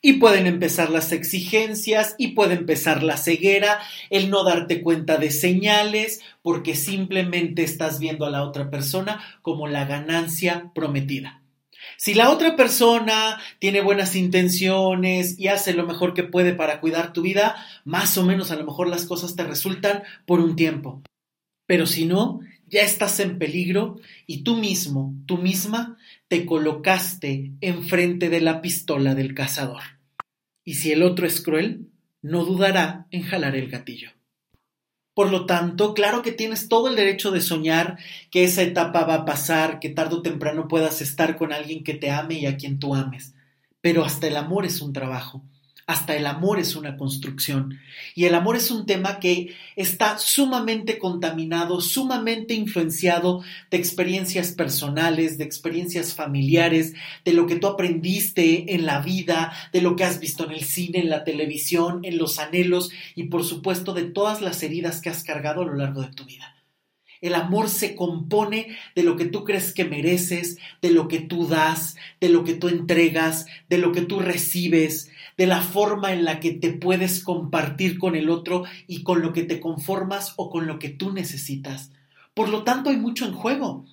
Y pueden empezar las exigencias y puede empezar la ceguera, el no darte cuenta de señales, porque simplemente estás viendo a la otra persona como la ganancia prometida. Si la otra persona tiene buenas intenciones y hace lo mejor que puede para cuidar tu vida, más o menos a lo mejor las cosas te resultan por un tiempo. Pero si no, ya estás en peligro y tú mismo, tú misma, te colocaste enfrente de la pistola del cazador. Y si el otro es cruel, no dudará en jalar el gatillo. Por lo tanto, claro que tienes todo el derecho de soñar que esa etapa va a pasar, que tarde o temprano puedas estar con alguien que te ame y a quien tú ames. Pero hasta el amor es un trabajo. Hasta el amor es una construcción. Y el amor es un tema que está sumamente contaminado, sumamente influenciado de experiencias personales, de experiencias familiares, de lo que tú aprendiste en la vida, de lo que has visto en el cine, en la televisión, en los anhelos y por supuesto de todas las heridas que has cargado a lo largo de tu vida. El amor se compone de lo que tú crees que mereces, de lo que tú das, de lo que tú entregas, de lo que tú recibes, de la forma en la que te puedes compartir con el otro y con lo que te conformas o con lo que tú necesitas. Por lo tanto, hay mucho en juego.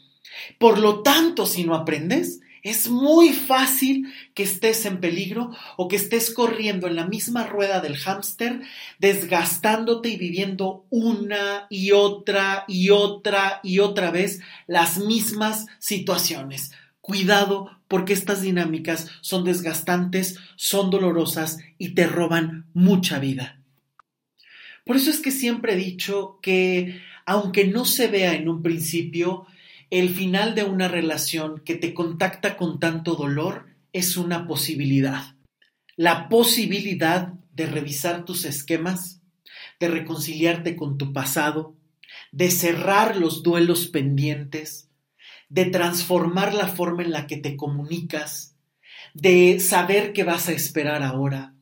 Por lo tanto, si no aprendes, es muy fácil que estés en peligro o que estés corriendo en la misma rueda del hámster, desgastándote y viviendo una y otra y otra y otra vez las mismas situaciones. Cuidado porque estas dinámicas son desgastantes, son dolorosas y te roban mucha vida. Por eso es que siempre he dicho que, aunque no se vea en un principio, el final de una relación que te contacta con tanto dolor es una posibilidad. La posibilidad de revisar tus esquemas, de reconciliarte con tu pasado, de cerrar los duelos pendientes, de transformar la forma en la que te comunicas, de saber qué vas a esperar ahora,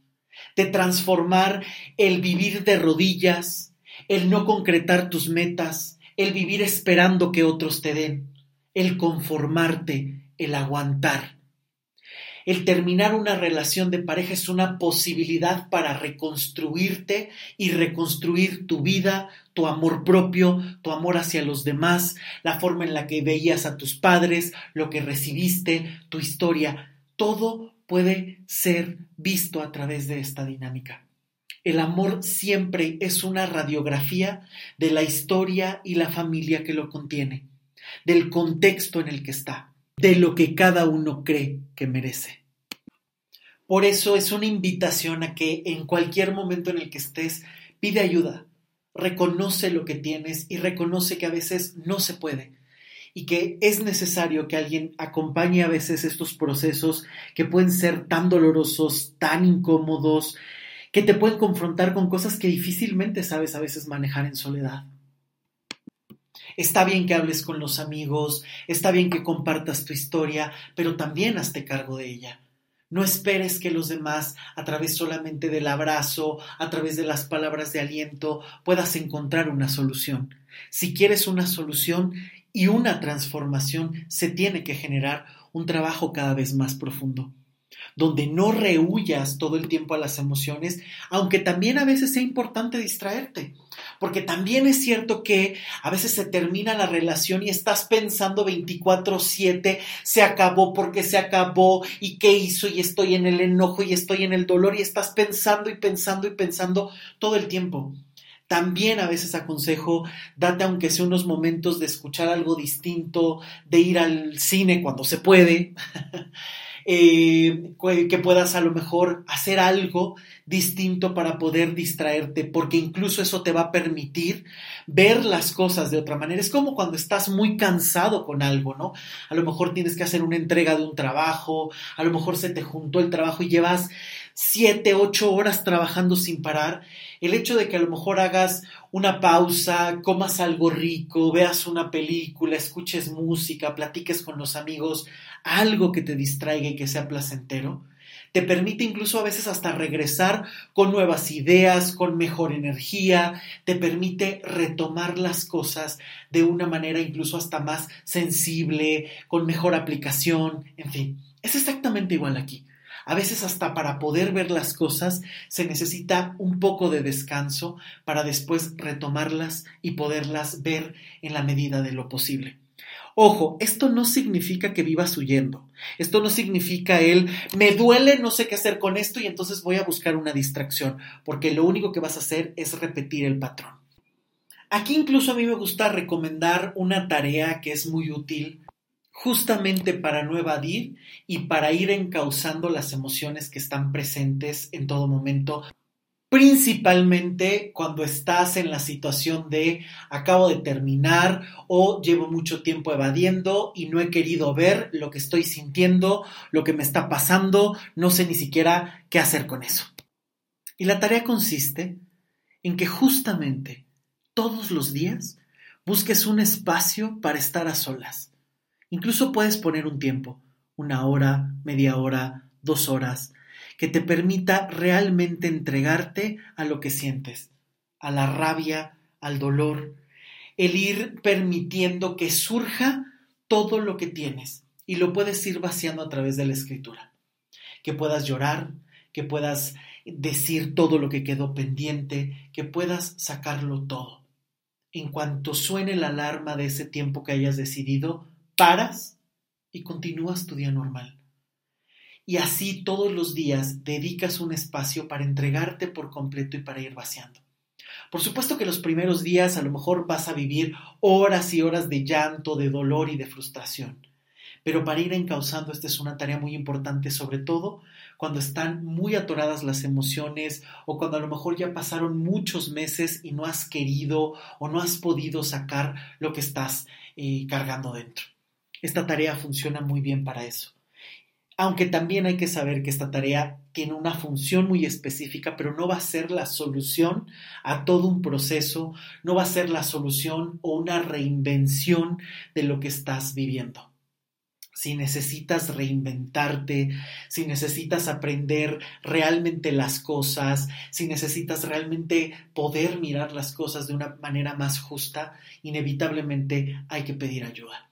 de transformar el vivir de rodillas, el no concretar tus metas, el vivir esperando que otros te den, el conformarte, el aguantar. El terminar una relación de pareja es una posibilidad para reconstruirte y reconstruir tu vida, tu amor propio, tu amor hacia los demás, la forma en la que veías a tus padres, lo que recibiste, tu historia. Todo puede ser visto a través de esta dinámica. El amor siempre es una radiografía de la historia y la familia que lo contiene, del contexto en el que está, de lo que cada uno cree que merece. Por eso es una invitación a que en cualquier momento en el que estés, pide ayuda, reconoce lo que tienes y reconoce que a veces no se puede y que es necesario que alguien acompañe a veces estos procesos que pueden ser tan dolorosos, tan incómodos, que te pueden confrontar con cosas que difícilmente sabes a veces manejar en soledad. Está bien que hables con los amigos, está bien que compartas tu historia, pero también hazte cargo de ella. No esperes que los demás, a través solamente del abrazo, a través de las palabras de aliento, puedas encontrar una solución. Si quieres una solución y una transformación, se tiene que generar un trabajo cada vez más profundo donde no rehuyas todo el tiempo a las emociones, aunque también a veces sea importante distraerte. Porque también es cierto que a veces se termina la relación y estás pensando 24/7, se acabó porque se acabó y qué hizo y estoy en el enojo y estoy en el dolor y estás pensando y pensando y pensando todo el tiempo. También a veces aconsejo, date aunque sea unos momentos de escuchar algo distinto, de ir al cine cuando se puede, eh, que puedas a lo mejor hacer algo distinto para poder distraerte, porque incluso eso te va a permitir ver las cosas de otra manera. Es como cuando estás muy cansado con algo, ¿no? A lo mejor tienes que hacer una entrega de un trabajo, a lo mejor se te juntó el trabajo y llevas siete, ocho horas trabajando sin parar, el hecho de que a lo mejor hagas una pausa, comas algo rico, veas una película, escuches música, platiques con los amigos, algo que te distraiga y que sea placentero, te permite incluso a veces hasta regresar con nuevas ideas, con mejor energía, te permite retomar las cosas de una manera incluso hasta más sensible, con mejor aplicación, en fin, es exactamente igual aquí. A veces hasta para poder ver las cosas se necesita un poco de descanso para después retomarlas y poderlas ver en la medida de lo posible. Ojo, esto no significa que vivas huyendo. Esto no significa el me duele, no sé qué hacer con esto y entonces voy a buscar una distracción, porque lo único que vas a hacer es repetir el patrón. Aquí incluso a mí me gusta recomendar una tarea que es muy útil justamente para no evadir y para ir encauzando las emociones que están presentes en todo momento. principalmente cuando estás en la situación de acabo de terminar o llevo mucho tiempo evadiendo y no he querido ver lo que estoy sintiendo, lo que me está pasando, no sé ni siquiera qué hacer con eso. Y la tarea consiste en que justamente todos los días busques un espacio para estar a solas. Incluso puedes poner un tiempo, una hora, media hora, dos horas, que te permita realmente entregarte a lo que sientes, a la rabia, al dolor, el ir permitiendo que surja todo lo que tienes y lo puedes ir vaciando a través de la escritura. Que puedas llorar, que puedas decir todo lo que quedó pendiente, que puedas sacarlo todo. En cuanto suene la alarma de ese tiempo que hayas decidido, paras y continúas tu día normal. Y así todos los días dedicas un espacio para entregarte por completo y para ir vaciando. Por supuesto que los primeros días a lo mejor vas a vivir horas y horas de llanto, de dolor y de frustración. Pero para ir encauzando esta es una tarea muy importante, sobre todo cuando están muy atoradas las emociones o cuando a lo mejor ya pasaron muchos meses y no has querido o no has podido sacar lo que estás eh, cargando dentro. Esta tarea funciona muy bien para eso aunque también hay que saber que esta tarea tiene una función muy específica, pero no va a ser la solución a todo un proceso, no va a ser la solución o una reinvención de lo que estás viviendo. Si necesitas reinventarte, si necesitas aprender realmente las cosas, si necesitas realmente poder mirar las cosas de una manera más justa, inevitablemente hay que pedir ayuda.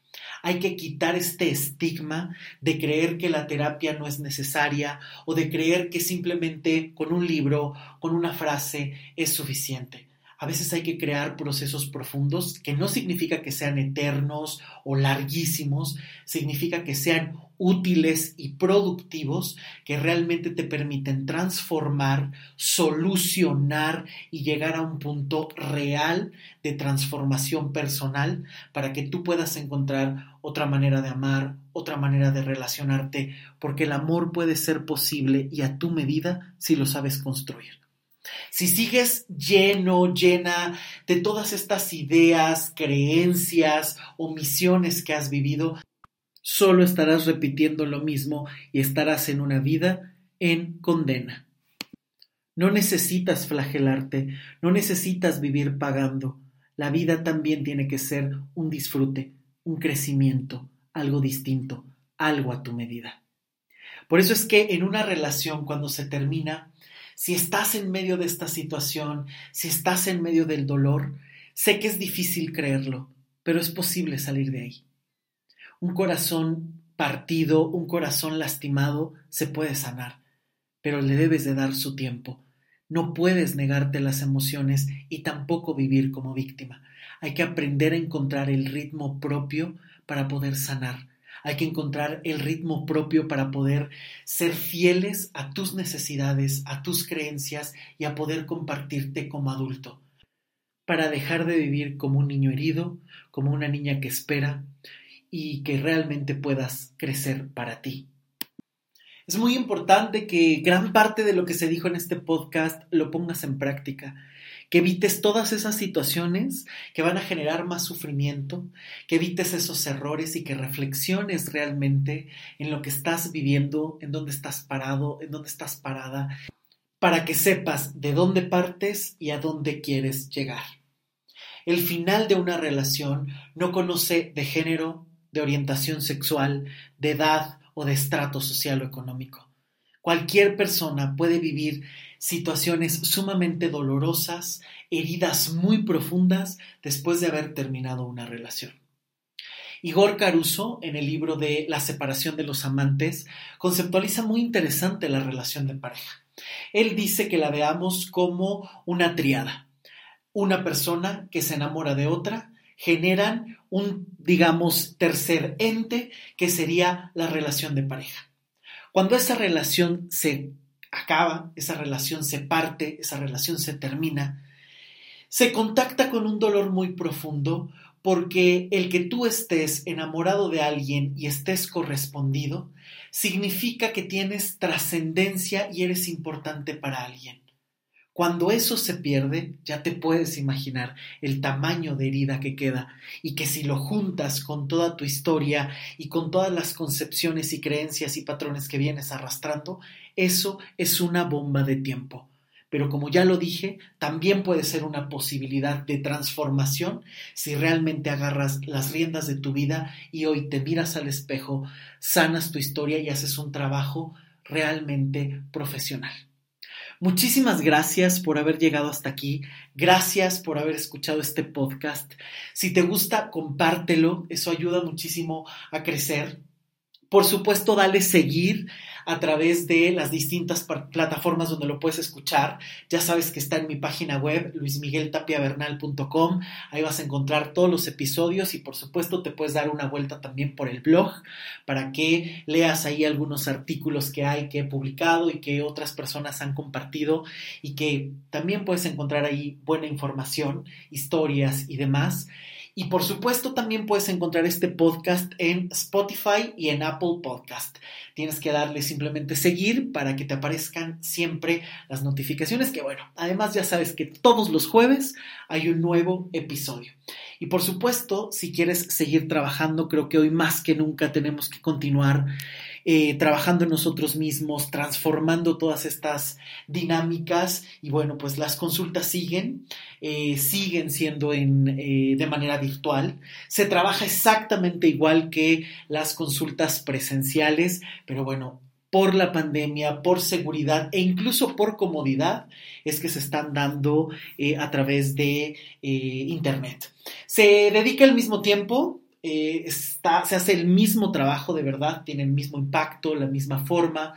Hay que quitar este estigma de creer que la terapia no es necesaria o de creer que simplemente con un libro, con una frase es suficiente. A veces hay que crear procesos profundos que no significa que sean eternos o larguísimos, significa que sean útiles y productivos que realmente te permiten transformar, solucionar y llegar a un punto real de transformación personal para que tú puedas encontrar otra manera de amar, otra manera de relacionarte, porque el amor puede ser posible y a tu medida si lo sabes construir. Si sigues lleno, llena de todas estas ideas, creencias o misiones que has vivido, solo estarás repitiendo lo mismo y estarás en una vida en condena. No necesitas flagelarte, no necesitas vivir pagando. La vida también tiene que ser un disfrute, un crecimiento, algo distinto, algo a tu medida. Por eso es que en una relación cuando se termina, si estás en medio de esta situación, si estás en medio del dolor, sé que es difícil creerlo, pero es posible salir de ahí. Un corazón partido, un corazón lastimado, se puede sanar, pero le debes de dar su tiempo. No puedes negarte las emociones y tampoco vivir como víctima. Hay que aprender a encontrar el ritmo propio para poder sanar hay que encontrar el ritmo propio para poder ser fieles a tus necesidades, a tus creencias y a poder compartirte como adulto, para dejar de vivir como un niño herido, como una niña que espera y que realmente puedas crecer para ti. Es muy importante que gran parte de lo que se dijo en este podcast lo pongas en práctica que evites todas esas situaciones que van a generar más sufrimiento, que evites esos errores y que reflexiones realmente en lo que estás viviendo, en dónde estás parado, en dónde estás parada, para que sepas de dónde partes y a dónde quieres llegar. El final de una relación no conoce de género, de orientación sexual, de edad o de estrato social o económico. Cualquier persona puede vivir situaciones sumamente dolorosas, heridas muy profundas después de haber terminado una relación. Igor Caruso, en el libro de La separación de los amantes, conceptualiza muy interesante la relación de pareja. Él dice que la veamos como una triada. Una persona que se enamora de otra generan un, digamos, tercer ente que sería la relación de pareja. Cuando esa relación se acaba, esa relación se parte, esa relación se termina, se contacta con un dolor muy profundo porque el que tú estés enamorado de alguien y estés correspondido significa que tienes trascendencia y eres importante para alguien. Cuando eso se pierde, ya te puedes imaginar el tamaño de herida que queda y que si lo juntas con toda tu historia y con todas las concepciones y creencias y patrones que vienes arrastrando, eso es una bomba de tiempo. Pero como ya lo dije, también puede ser una posibilidad de transformación si realmente agarras las riendas de tu vida y hoy te miras al espejo, sanas tu historia y haces un trabajo realmente profesional. Muchísimas gracias por haber llegado hasta aquí. Gracias por haber escuchado este podcast. Si te gusta, compártelo. Eso ayuda muchísimo a crecer. Por supuesto, dale seguir a través de las distintas plataformas donde lo puedes escuchar. Ya sabes que está en mi página web, luismigueltapiavernal.com. Ahí vas a encontrar todos los episodios y por supuesto te puedes dar una vuelta también por el blog para que leas ahí algunos artículos que hay que he publicado y que otras personas han compartido y que también puedes encontrar ahí buena información, historias y demás. Y por supuesto también puedes encontrar este podcast en Spotify y en Apple Podcast. Tienes que darle simplemente seguir para que te aparezcan siempre las notificaciones, que bueno, además ya sabes que todos los jueves hay un nuevo episodio. Y por supuesto, si quieres seguir trabajando, creo que hoy más que nunca tenemos que continuar eh, trabajando en nosotros mismos, transformando todas estas dinámicas y bueno, pues las consultas siguen, eh, siguen siendo en, eh, de manera virtual. Se trabaja exactamente igual que las consultas presenciales, pero bueno, por la pandemia, por seguridad e incluso por comodidad es que se están dando a través de Internet. Se dedica al mismo tiempo eh, se hace el mismo trabajo de verdad, tiene el mismo impacto, la misma forma.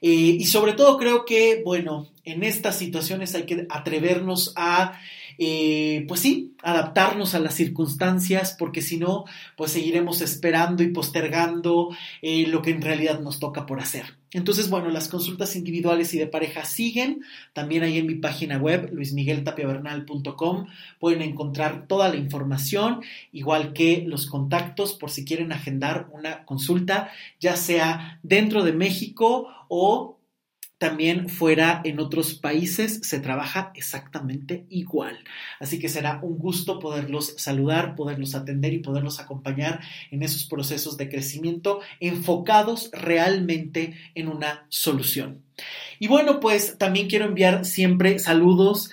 Eh, y sobre todo creo que, bueno, en estas situaciones hay que atrevernos a eh, pues sí, adaptarnos a las circunstancias, porque si no, pues seguiremos esperando y postergando eh, lo que en realidad nos toca por hacer. Entonces, bueno, las consultas individuales y de pareja siguen. También ahí en mi página web, luismigueltapiavernal.com, pueden encontrar toda la información, igual que los contactos por si quieren agendar una consulta, ya sea dentro de México o también fuera en otros países se trabaja exactamente igual. Así que será un gusto poderlos saludar, poderlos atender y poderlos acompañar en esos procesos de crecimiento enfocados realmente en una solución. Y bueno, pues también quiero enviar siempre saludos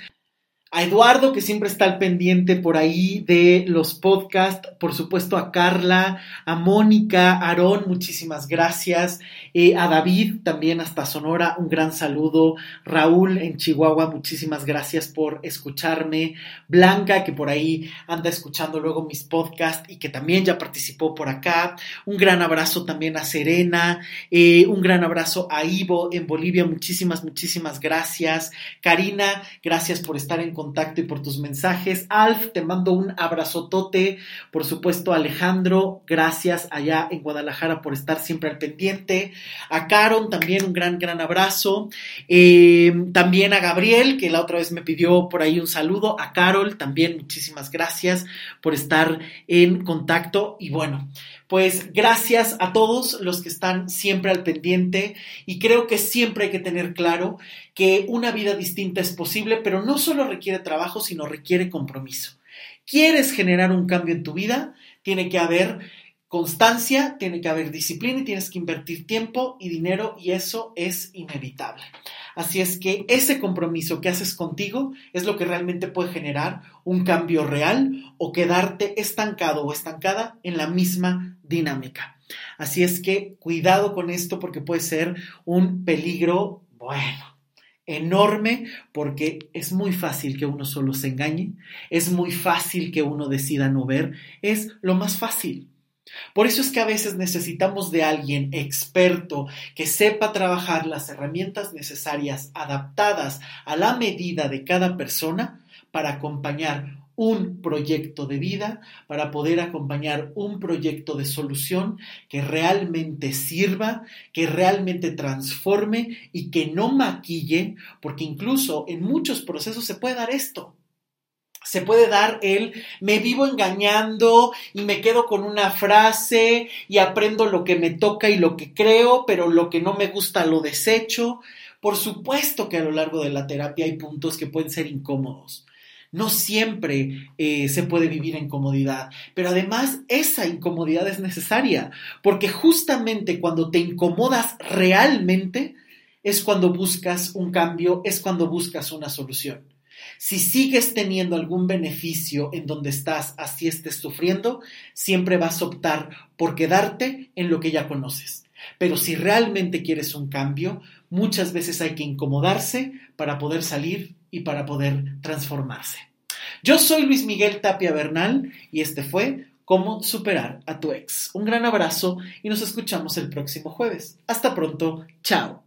a Eduardo, que siempre está al pendiente por ahí de los podcasts, por supuesto a Carla, a Mónica, a Aarón, muchísimas gracias, eh, a David también hasta Sonora, un gran saludo, Raúl en Chihuahua, muchísimas gracias por escucharme, Blanca, que por ahí anda escuchando luego mis podcasts y que también ya participó por acá, un gran abrazo también a Serena, eh, un gran abrazo a Ivo en Bolivia, muchísimas, muchísimas gracias, Karina, gracias por estar en contacto y por tus mensajes. Alf, te mando un abrazotote. Por supuesto, Alejandro, gracias allá en Guadalajara por estar siempre al pendiente. A Caron, también un gran, gran abrazo. Eh, también a Gabriel, que la otra vez me pidió por ahí un saludo. A Carol, también muchísimas gracias por estar en contacto. Y bueno, pues gracias a todos los que están siempre al pendiente y creo que siempre hay que tener claro que una vida distinta es posible, pero no solo requiere trabajo, sino requiere compromiso. ¿Quieres generar un cambio en tu vida? Tiene que haber constancia, tiene que haber disciplina y tienes que invertir tiempo y dinero y eso es inevitable. Así es que ese compromiso que haces contigo es lo que realmente puede generar un cambio real o quedarte estancado o estancada en la misma dinámica. Así es que cuidado con esto porque puede ser un peligro, bueno, enorme porque es muy fácil que uno solo se engañe, es muy fácil que uno decida no ver, es lo más fácil. Por eso es que a veces necesitamos de alguien experto que sepa trabajar las herramientas necesarias adaptadas a la medida de cada persona para acompañar un proyecto de vida, para poder acompañar un proyecto de solución que realmente sirva, que realmente transforme y que no maquille, porque incluso en muchos procesos se puede dar esto se puede dar el me vivo engañando y me quedo con una frase y aprendo lo que me toca y lo que creo, pero lo que no me gusta lo desecho. Por supuesto que a lo largo de la terapia hay puntos que pueden ser incómodos. No siempre eh, se puede vivir en comodidad, pero además esa incomodidad es necesaria, porque justamente cuando te incomodas realmente es cuando buscas un cambio, es cuando buscas una solución. Si sigues teniendo algún beneficio en donde estás, así estés sufriendo, siempre vas a optar por quedarte en lo que ya conoces. Pero si realmente quieres un cambio, muchas veces hay que incomodarse para poder salir y para poder transformarse. Yo soy Luis Miguel Tapia Bernal y este fue Cómo superar a tu ex. Un gran abrazo y nos escuchamos el próximo jueves. Hasta pronto. Chao.